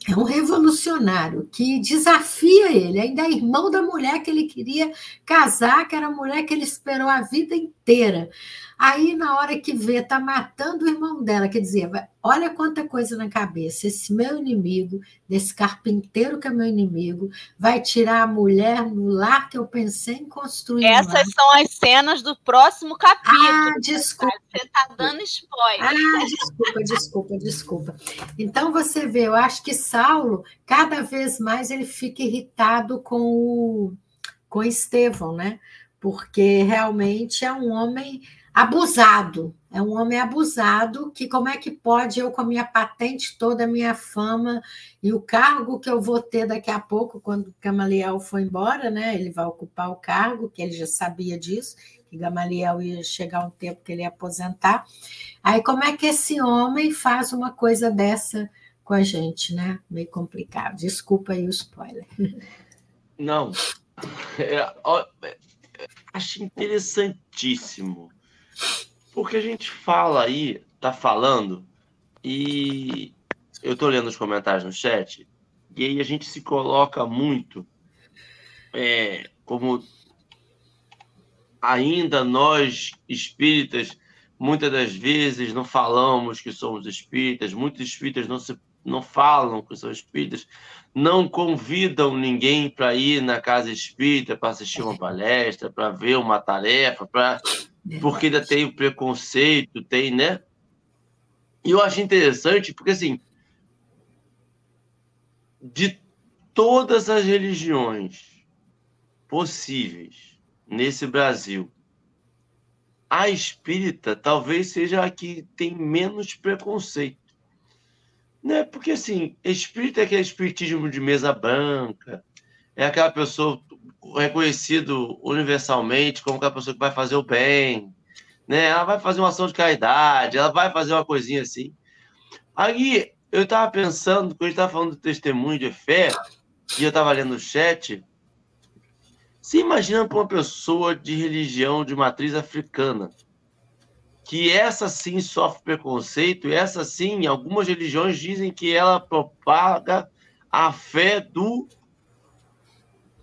É um revolucionário que desafia ele, ainda é irmão da mulher que ele queria casar, que era a mulher que ele esperou a vida inteira. Aí, na hora que vê, tá matando o irmão dela, quer dizer, olha quanta coisa na cabeça. Esse meu inimigo, desse carpinteiro que é meu inimigo, vai tirar a mulher no lar que eu pensei em construir. Essas são as cenas do próximo capítulo. Ah, desculpa. Você está dando spoiler. Ah, desculpa, desculpa, desculpa. Então, você vê, eu acho que Saulo, cada vez mais, ele fica irritado com o com Estevão, né? Porque realmente é um homem abusado. É um homem abusado que como é que pode eu com a minha patente toda, a minha fama e o cargo que eu vou ter daqui a pouco quando Gamaliel for embora, né? Ele vai ocupar o cargo, que ele já sabia disso, que Gamaliel ia chegar um tempo que ele ia aposentar. Aí como é que esse homem faz uma coisa dessa com a gente, né? Meio complicado. Desculpa aí o spoiler. Não. É, ó, acho interessantíssimo. Porque a gente fala aí, tá falando, e eu tô lendo os comentários no chat, e aí a gente se coloca muito é, como ainda nós espíritas muitas das vezes não falamos que somos espíritas, muitos espíritas não se não falam que são espíritas, não convidam ninguém para ir na casa espírita para assistir uma palestra, para ver uma tarefa, para porque ainda tem o preconceito, tem, né? E eu acho interessante, porque assim, de todas as religiões possíveis, nesse Brasil, a espírita talvez seja a que tem menos preconceito. Né? Porque, assim, espírita é aquele espiritismo de mesa branca, é aquela pessoa reconhecido universalmente como aquela pessoa que vai fazer o bem, né? Ela vai fazer uma ação de caridade, ela vai fazer uma coisinha assim. Aí, eu estava pensando, quando a gente estava falando do testemunho de fé, e eu estava lendo o chat, se imagina para uma pessoa de religião de matriz africana, que essa sim sofre preconceito, e essa sim, algumas religiões dizem que ela propaga a fé do.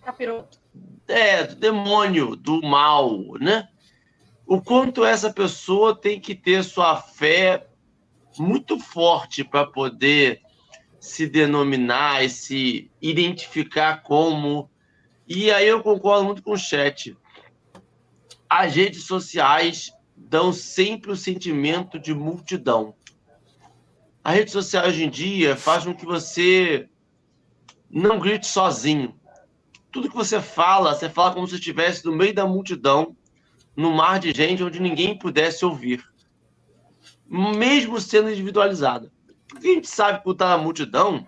Capiroto. É, do demônio, do mal, né? O quanto essa pessoa tem que ter sua fé muito forte para poder se denominar e se identificar como e aí eu concordo muito com o chat. As redes sociais dão sempre o sentimento de multidão. A rede social hoje em dia faz com que você não grite sozinho. Tudo que você fala, você fala como se estivesse no meio da multidão, no mar de gente onde ninguém pudesse ouvir. Mesmo sendo individualizada. Porque a gente sabe que estar na multidão,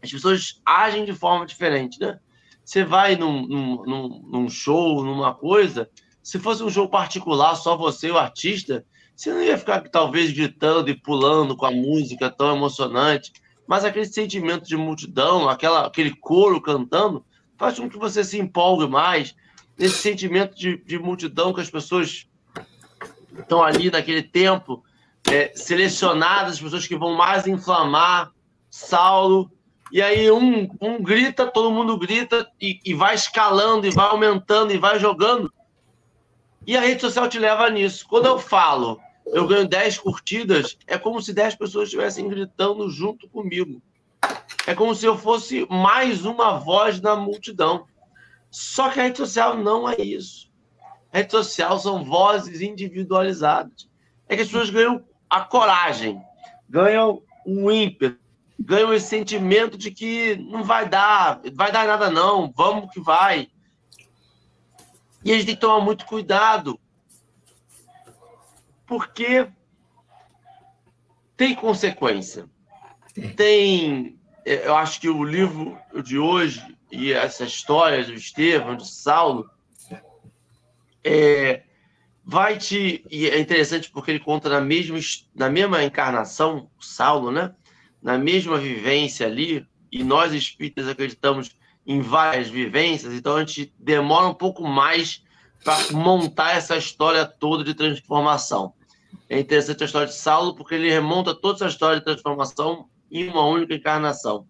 as pessoas agem de forma diferente, né? Você vai num, num, num, show, numa coisa, se fosse um show particular, só você e o artista, você não ia ficar talvez gritando e pulando com a música tão emocionante, mas aquele sentimento de multidão, aquela, aquele coro cantando, faz com que você se empolgue mais. Esse sentimento de, de multidão que as pessoas estão ali naquele tempo, é, selecionadas, as pessoas que vão mais inflamar Saulo e aí um, um grita, todo mundo grita e, e vai escalando, e vai aumentando, e vai jogando. E a rede social te leva nisso. Quando eu falo, eu ganho 10 curtidas, é como se 10 pessoas estivessem gritando junto comigo. É como se eu fosse mais uma voz na multidão. Só que a rede social não é isso. A rede social são vozes individualizadas. É que as pessoas ganham a coragem, ganham o ímpeto, ganham esse sentimento de que não vai dar, vai dar nada não, vamos que vai. E a gente tem que tomar muito cuidado, porque tem consequência. Tem, eu acho que o livro de hoje e essa história do Estevão, de Saulo, é, vai te. E é interessante porque ele conta na mesma, na mesma encarnação, Saulo, né? na mesma vivência ali, e nós espíritas acreditamos em várias vivências, então a gente demora um pouco mais para montar essa história toda de transformação. É interessante a história de Saulo, porque ele remonta toda essa história de transformação em uma única encarnação.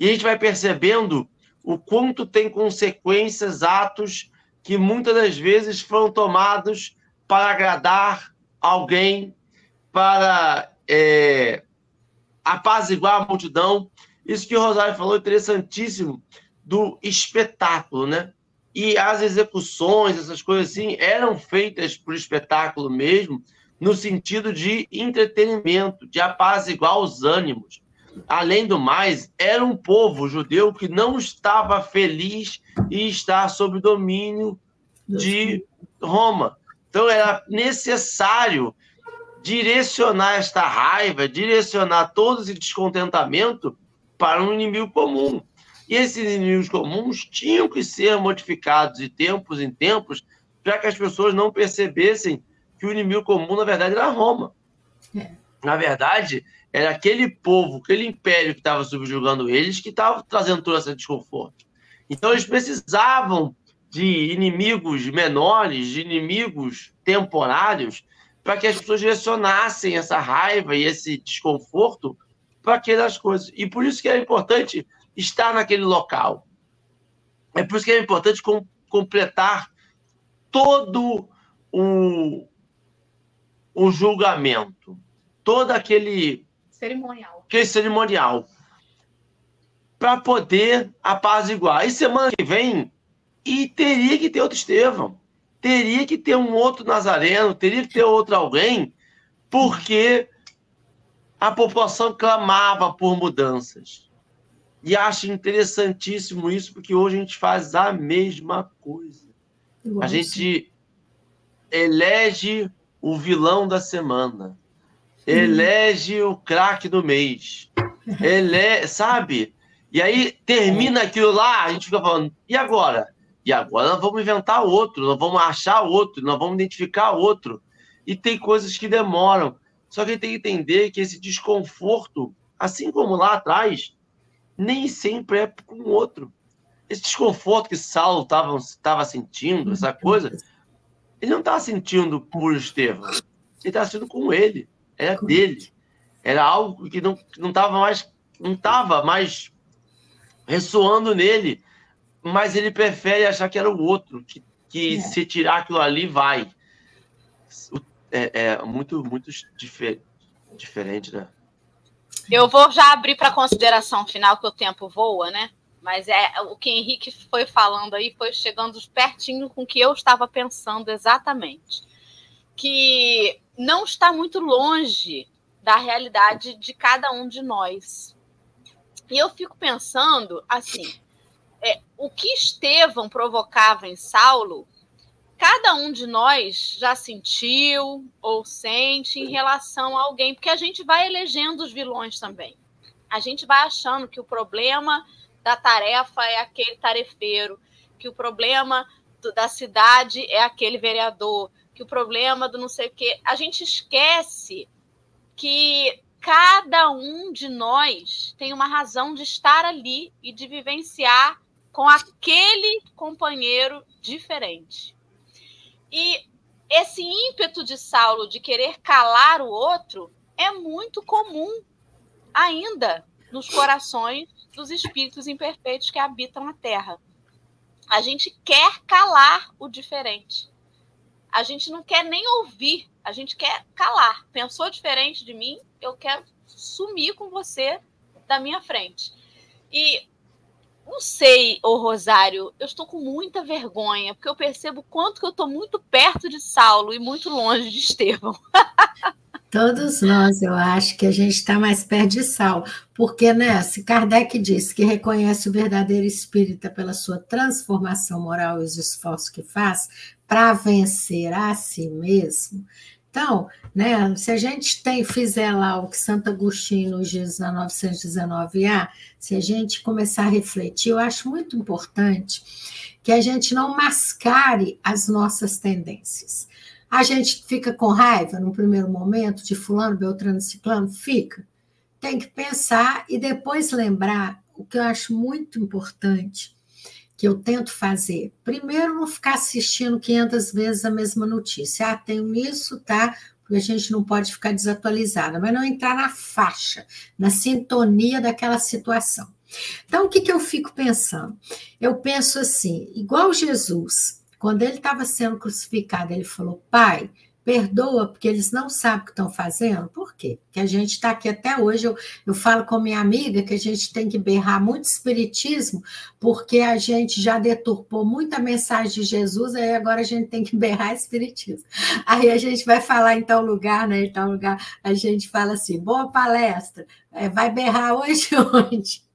E a gente vai percebendo o quanto tem consequências, atos que muitas das vezes foram tomados para agradar alguém, para é, apaziguar a multidão. Isso que o Rosário falou, interessantíssimo, do espetáculo, né? E as execuções, essas coisas assim, eram feitas por espetáculo mesmo, no sentido de entretenimento, de apaziguar os ânimos. Além do mais, era um povo judeu que não estava feliz em estar sob domínio de Roma. Então era necessário direcionar esta raiva, direcionar todo esse descontentamento para um inimigo comum. E esses inimigos comuns tinham que ser modificados de tempos em tempos para que as pessoas não percebessem que o inimigo comum, na verdade, era Roma. É. Na verdade, era aquele povo, aquele império que estava subjugando eles, que estava trazendo todo esse desconforto. Então, eles precisavam de inimigos menores, de inimigos temporários, para que as pessoas direcionassem essa raiva e esse desconforto para aquelas coisas. E por isso que é importante estar naquele local. É por isso que é importante com, completar todo o, o julgamento, todo aquele cerimonial, aquele cerimonial para poder apaziguar. E semana que vem e teria que ter outro Estevão teria que ter um outro Nazareno, teria que ter outro alguém, porque a população clamava por mudanças. E acho interessantíssimo isso, porque hoje a gente faz a mesma coisa. a gente elege o vilão da semana, elege o craque do mês, ele, sabe? E aí termina aquilo lá, a gente fica falando, e agora? E agora nós vamos inventar outro, nós vamos achar outro, nós vamos identificar outro. E tem coisas que demoram. Só que tem que entender que esse desconforto, assim como lá atrás, nem sempre é com o outro. Esse desconforto que Saulo estava sentindo, essa coisa, ele não estava sentindo por Estevão. Ele estava sentindo com ele. Era dele. Era algo que não estava mais, não estava mais ressoando nele. Mas ele prefere achar que era o outro, que, que é. se tirar aquilo ali, vai. É, é muito, muito difer diferente, né? Eu vou já abrir para consideração final, que o tempo voa, né? Mas é o que Henrique foi falando aí foi chegando pertinho com o que eu estava pensando exatamente. Que não está muito longe da realidade de cada um de nós. E eu fico pensando assim: é, o que Estevão provocava em Saulo, cada um de nós já sentiu ou sente em relação a alguém, porque a gente vai elegendo os vilões também. A gente vai achando que o problema da tarefa é aquele tarefeiro, que o problema do, da cidade é aquele vereador, que o problema do não sei o quê. A gente esquece que cada um de nós tem uma razão de estar ali e de vivenciar com aquele companheiro diferente. E esse ímpeto de Saulo de querer calar o outro é muito comum ainda nos corações dos espíritos imperfeitos que habitam a Terra. A gente quer calar o diferente. A gente não quer nem ouvir, a gente quer calar. Pensou diferente de mim, eu quero sumir com você da minha frente. E não sei, ô Rosário, eu estou com muita vergonha, porque eu percebo quanto que eu estou muito perto de Saulo e muito longe de Estevão. Todos nós, eu acho que a gente está mais perto de Saulo, porque, né, se Kardec disse que reconhece o verdadeiro espírita pela sua transformação moral e os esforços que faz para vencer a si mesmo, então, né, se a gente tem, fizer lá o que Santo Agostinho nos diz na 919A, se a gente começar a refletir, eu acho muito importante que a gente não mascare as nossas tendências. A gente fica com raiva no primeiro momento de fulano, beltrano, ciclano? Fica. Tem que pensar e depois lembrar o que eu acho muito importante que eu tento fazer. Primeiro, não ficar assistindo 500 vezes a mesma notícia. Ah, tenho isso, tá? Porque a gente não pode ficar desatualizada, mas não entrar na faixa, na sintonia daquela situação. Então, o que, que eu fico pensando? Eu penso assim, igual Jesus, quando ele estava sendo crucificado, ele falou: Pai, perdoa, porque eles não sabem o que estão fazendo. Por quê? Porque a gente está aqui até hoje. Eu, eu falo com minha amiga que a gente tem que berrar muito espiritismo, porque a gente já deturpou muita mensagem de Jesus, aí agora a gente tem que berrar espiritismo. Aí a gente vai falar em tal lugar, né? Em tal lugar, a gente fala assim: boa palestra, é, vai berrar hoje onde?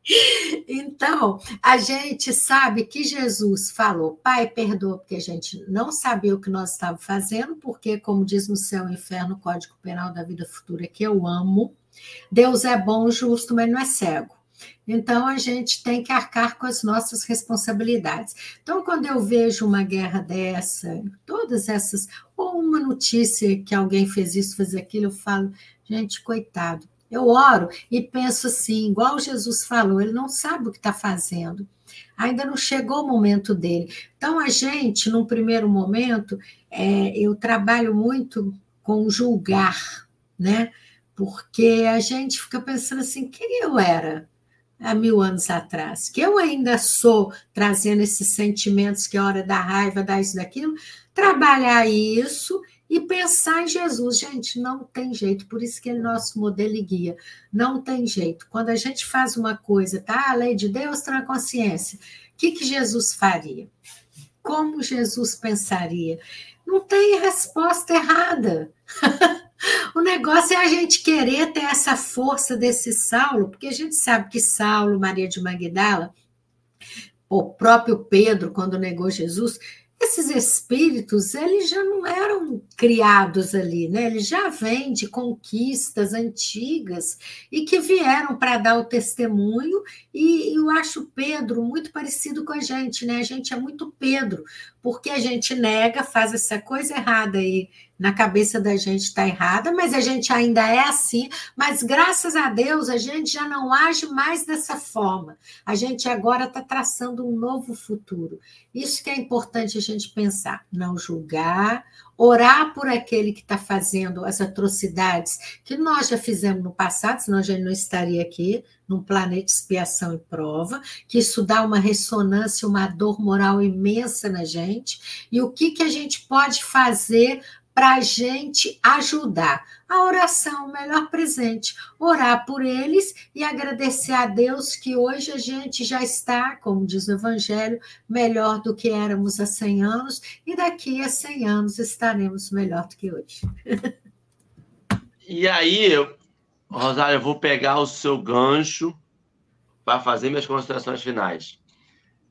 Então, a gente sabe que Jesus falou, Pai, perdoa, porque a gente não sabia o que nós estávamos fazendo, porque, como diz no céu e inferno, o Código Penal da Vida Futura, que eu amo, Deus é bom, justo, mas não é cego. Então, a gente tem que arcar com as nossas responsabilidades. Então, quando eu vejo uma guerra dessa, todas essas, ou uma notícia que alguém fez isso, fez aquilo, eu falo, gente, coitado, eu oro e penso assim, igual Jesus falou, ele não sabe o que está fazendo. Ainda não chegou o momento dele. Então, a gente, num primeiro momento, é, eu trabalho muito com julgar, né? Porque a gente fica pensando assim, quem eu era há mil anos atrás? Que eu ainda sou trazendo esses sentimentos que é hora da raiva, da isso, daquilo. Trabalhar isso e pensar em Jesus. Gente, não tem jeito, por isso que ele é nosso modelo e guia. Não tem jeito. Quando a gente faz uma coisa, tá? A lei de Deus na consciência. O que, que Jesus faria? Como Jesus pensaria? Não tem resposta errada. o negócio é a gente querer ter essa força desse Saulo, porque a gente sabe que Saulo, Maria de Magdala, o próprio Pedro, quando negou Jesus, esses espíritos, eles já não eram criados ali, né? Eles já vêm de conquistas antigas e que vieram para dar o testemunho, e eu acho Pedro muito parecido com a gente, né? A gente é muito Pedro, porque a gente nega, faz essa coisa errada aí na cabeça da gente está errada, mas a gente ainda é assim, mas graças a Deus a gente já não age mais dessa forma. A gente agora está traçando um novo futuro. Isso que é importante a gente pensar, não julgar, orar por aquele que está fazendo as atrocidades que nós já fizemos no passado, senão a gente não estaria aqui num planeta expiação e prova, que isso dá uma ressonância, uma dor moral imensa na gente, e o que, que a gente pode fazer para a gente ajudar. A oração, o melhor presente. Orar por eles e agradecer a Deus que hoje a gente já está, como diz o Evangelho, melhor do que éramos há 100 anos e daqui a 100 anos estaremos melhor do que hoje. E aí, Rosário, eu vou pegar o seu gancho para fazer minhas considerações finais.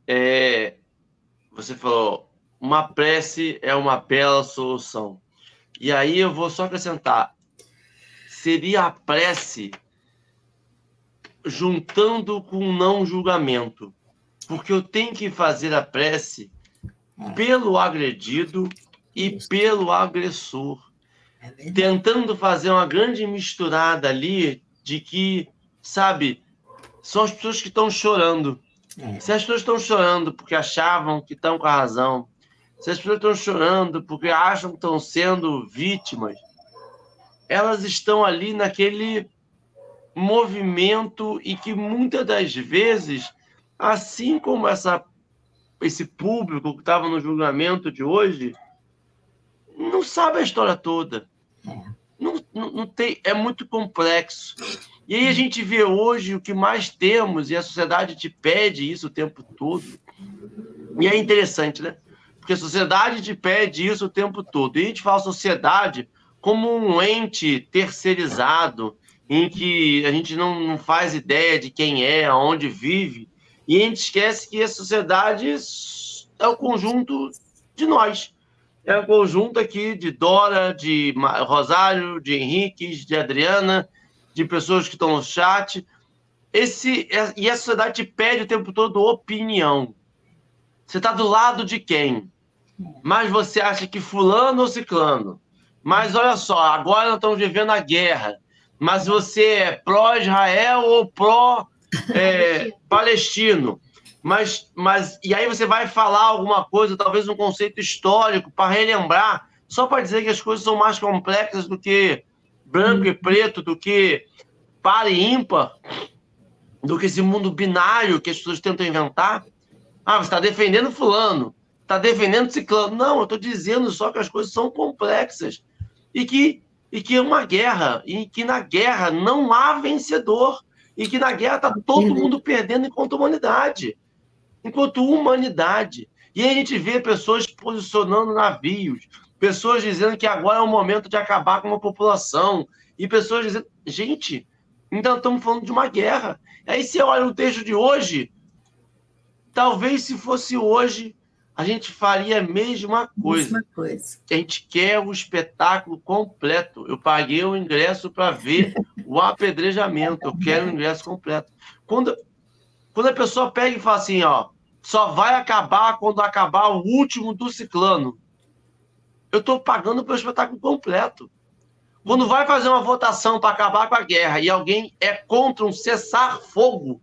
É, você falou, uma prece é uma bela solução. E aí eu vou só acrescentar: seria a prece juntando com o não julgamento. Porque eu tenho que fazer a prece é. pelo agredido e pelo agressor. É tentando fazer uma grande misturada ali de que, sabe, são as pessoas que estão chorando. É. Se as pessoas estão chorando porque achavam que estão com a razão, se as pessoas estão chorando porque acham que estão sendo vítimas, elas estão ali naquele movimento e que muitas das vezes, assim como essa, esse público que estava no julgamento de hoje, não sabe a história toda. Não, não, não, tem, é muito complexo. E aí a gente vê hoje o que mais temos, e a sociedade te pede isso o tempo todo. E é interessante, né? Porque a sociedade te pede isso o tempo todo. E a gente fala sociedade como um ente terceirizado, em que a gente não, não faz ideia de quem é, aonde vive, e a gente esquece que a sociedade é o conjunto de nós. É o conjunto aqui de Dora, de Rosário, de Henrique, de Adriana, de pessoas que estão no chat. Esse, e a sociedade te pede o tempo todo opinião. Você está do lado de quem? Mas você acha que fulano ou ciclano? Mas olha só, agora nós estamos vivendo a guerra. Mas você é pró-Israel ou pró-palestino? É, mas, mas e aí você vai falar alguma coisa, talvez um conceito histórico para relembrar, só para dizer que as coisas são mais complexas do que branco e preto, do que par e ímpar, do que esse mundo binário que as pessoas tentam inventar. Ah, você está defendendo fulano, está defendendo ciclano. Não, eu estou dizendo só que as coisas são complexas e que, e que é uma guerra, e que na guerra não há vencedor, e que na guerra está todo mundo perdendo enquanto humanidade. Enquanto humanidade. E aí a gente vê pessoas posicionando navios, pessoas dizendo que agora é o momento de acabar com uma população, e pessoas dizendo, gente, então estamos falando de uma guerra. Aí você olha o texto de hoje, Talvez se fosse hoje, a gente faria a mesma coisa. Mesma coisa. A gente quer o espetáculo completo. Eu paguei o ingresso para ver o apedrejamento. Eu quero o ingresso completo. Quando, quando a pessoa pega e fala assim, ó, só vai acabar quando acabar o último do ciclano. Eu estou pagando pelo espetáculo completo. Quando vai fazer uma votação para acabar com a guerra e alguém é contra um cessar-fogo,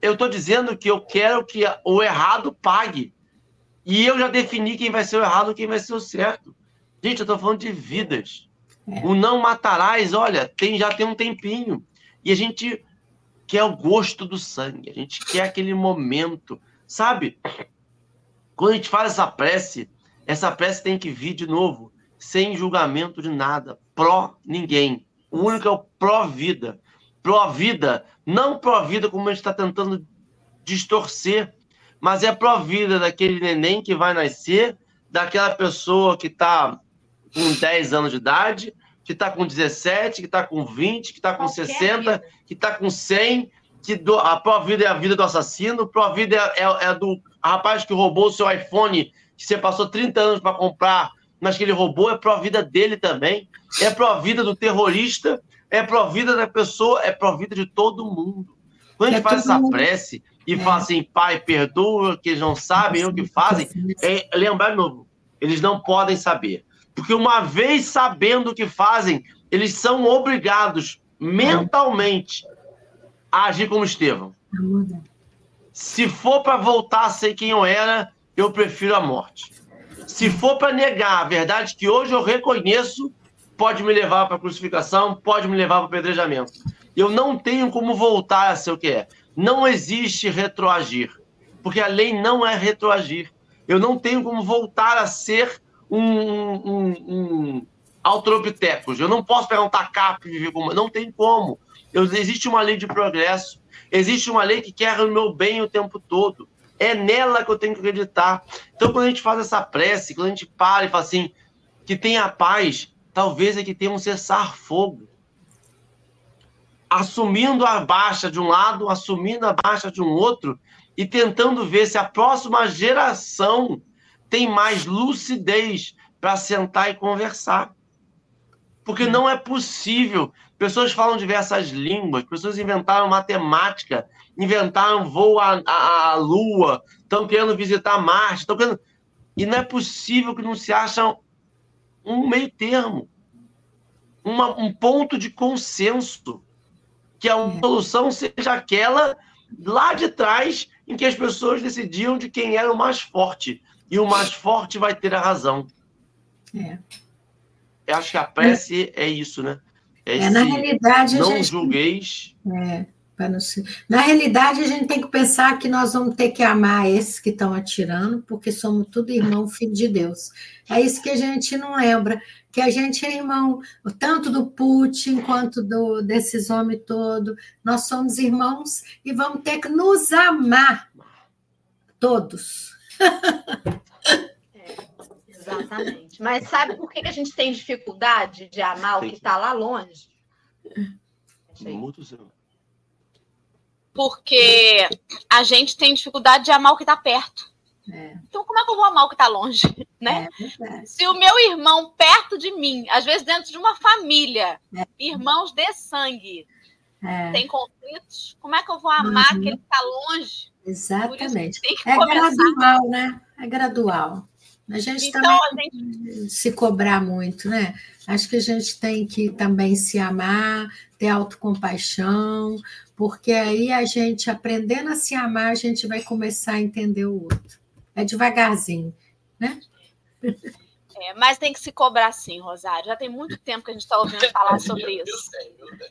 eu estou dizendo que eu quero que o errado pague. E eu já defini quem vai ser o errado e quem vai ser o certo. Gente, eu estou falando de vidas. É. O não matarás, olha, tem, já tem um tempinho. E a gente quer o gosto do sangue, a gente quer aquele momento. Sabe? Quando a gente faz essa prece, essa prece tem que vir de novo, sem julgamento de nada, pró ninguém. O único é o pró-vida pró-vida, não pró-vida como a gente está tentando distorcer, mas é pró-vida daquele neném que vai nascer, daquela pessoa que está com 10 anos de idade, que está com 17, que está com 20, que está com Qualquer 60, vida. que está com 100, que do, a pró-vida é a vida do assassino, pró-vida é, é, é, do rapaz que roubou o seu iPhone que você passou 30 anos para comprar, mas que ele roubou, é pró-vida dele também. É pró-vida do terrorista, é pró-vida da pessoa, é pró-vida de todo mundo. Quando a gente é faz essa mundo. prece e é. assim, pai, perdoa, que eles não sabem o que fazem, é lembrar de novo, eles não podem saber. Porque uma vez sabendo o que fazem, eles são obrigados mentalmente a agir como Estevão. Se for para voltar a ser quem eu era, eu prefiro a morte. Se for para negar a verdade que hoje eu reconheço, pode me levar para a crucificação, pode me levar para o apedrejamento. Eu não tenho como voltar a ser o que é. Não existe retroagir, porque a lei não é retroagir. Eu não tenho como voltar a ser um, um, um. Eu não posso pegar um tacape e viver como... Não tem como. Eu, existe uma lei de progresso. Existe uma lei que quer o meu bem o tempo todo. É nela que eu tenho que acreditar. Então, quando a gente faz essa prece, quando a gente para e fala assim, que tenha paz, talvez é que tenha um cessar-fogo assumindo a baixa de um lado, assumindo a baixa de um outro e tentando ver se a próxima geração tem mais lucidez para sentar e conversar. Porque não é possível. Pessoas falam diversas línguas, pessoas inventaram matemática, inventaram voo à, à, à Lua, estão querendo visitar Marte, estão querendo... E não é possível que não se acham um meio termo, uma, um ponto de consenso que a é. solução seja aquela lá de trás em que as pessoas decidiam de quem era o mais forte. E o mais forte vai ter a razão. É. Eu acho que a prece é, é isso, né? É, é na realidade. Não gente... julgueis. É. Na realidade, a gente tem que pensar que nós vamos ter que amar esses que estão atirando, porque somos tudo irmão, filho de Deus. É isso que a gente não lembra, que a gente é irmão tanto do Putin quanto do, desses homens todos. Nós somos irmãos e vamos ter que nos amar todos. É, exatamente. Mas sabe por que a gente tem dificuldade de amar o que está lá longe? Porque a gente tem dificuldade de amar o que está perto. É. Então, como é que eu vou amar o que está longe? Né? É, Se o meu irmão perto de mim, às vezes dentro de uma família, é. irmãos de sangue, é. tem conflitos, como é que eu vou amar uhum. aquele que está longe? Exatamente. é começar. gradual, né? É gradual. A gente então, também a gente... se cobrar muito, né? Acho que a gente tem que também se amar, ter autocompaixão, porque aí a gente, aprendendo a se amar, a gente vai começar a entender o outro. É devagarzinho, né? É, mas tem que se cobrar sim, Rosário. Já tem muito tempo que a gente está ouvindo falar sobre isso.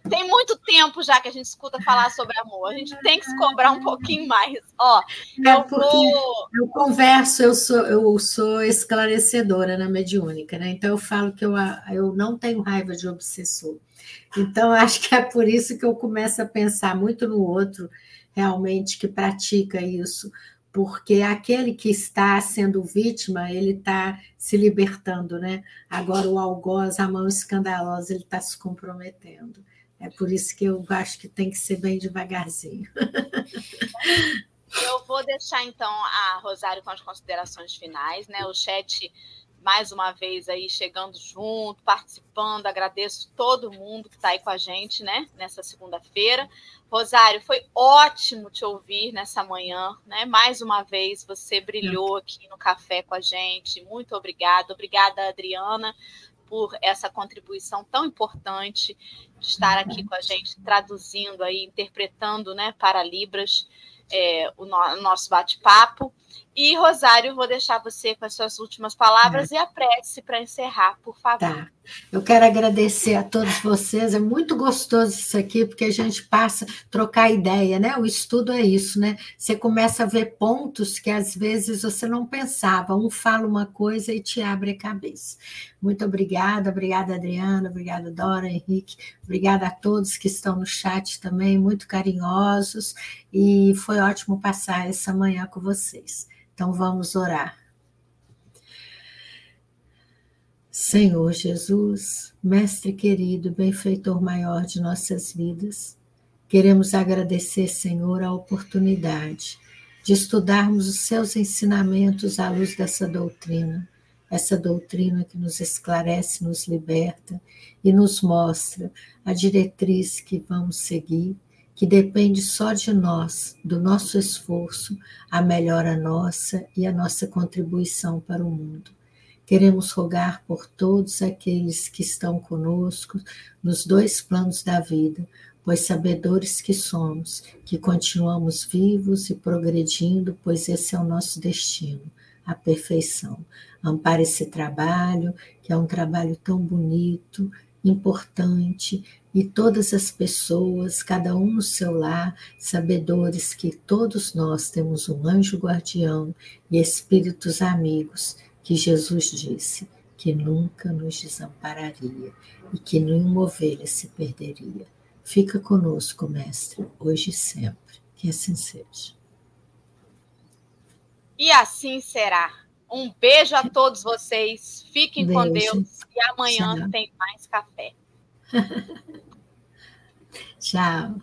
Tem muito tempo já que a gente escuta falar sobre amor. A gente tem que se cobrar um pouquinho mais. Ó, é eu vou. Eu converso, eu sou, eu sou esclarecedora na mediúnica, né? Então eu falo que eu, eu não tenho raiva de obsessor. Então, acho que é por isso que eu começo a pensar muito no outro, realmente, que pratica isso, porque aquele que está sendo vítima, ele está se libertando, né? Agora, o algoz, a mão escandalosa, ele está se comprometendo. É por isso que eu acho que tem que ser bem devagarzinho. Eu vou deixar, então, a Rosário com as considerações finais, né? O chat mais uma vez aí chegando junto, participando. Agradeço todo mundo que está aí com a gente, né? Nessa segunda-feira. Rosário, foi ótimo te ouvir nessa manhã, né? Mais uma vez você brilhou aqui no café com a gente. Muito obrigada. Obrigada, Adriana, por essa contribuição tão importante de estar aqui com a gente, traduzindo aí, interpretando, né, para Libras é, o, no, o nosso bate-papo. E, Rosário, vou deixar você com as suas últimas palavras tá. e a prece para encerrar, por favor. Tá. Eu quero agradecer a todos vocês. É muito gostoso isso aqui, porque a gente passa a trocar ideia, né? O estudo é isso, né? Você começa a ver pontos que às vezes você não pensava. Um fala uma coisa e te abre a cabeça. Muito obrigada, obrigada, Adriana, obrigada, Dora, Henrique, obrigada a todos que estão no chat também, muito carinhosos. E foi ótimo passar essa manhã com vocês. Então vamos orar. Senhor Jesus, Mestre querido, benfeitor maior de nossas vidas, queremos agradecer, Senhor, a oportunidade de estudarmos os seus ensinamentos à luz dessa doutrina, essa doutrina que nos esclarece, nos liberta e nos mostra a diretriz que vamos seguir, que depende só de nós, do nosso esforço, a melhora nossa e a nossa contribuição para o mundo. Queremos rogar por todos aqueles que estão conosco nos dois planos da vida, pois sabedores que somos, que continuamos vivos e progredindo, pois esse é o nosso destino, a perfeição. Ampare esse trabalho, que é um trabalho tão bonito, importante, e todas as pessoas, cada um no seu lar, sabedores que todos nós temos um anjo guardião e espíritos amigos que Jesus disse que nunca nos desampararia e que nenhuma ovelha se perderia. Fica conosco, Mestre, hoje e sempre. Que assim seja. E assim será. Um beijo a todos vocês. Fiquem beijo. com Deus. E amanhã Tchau. tem mais café. Tchau.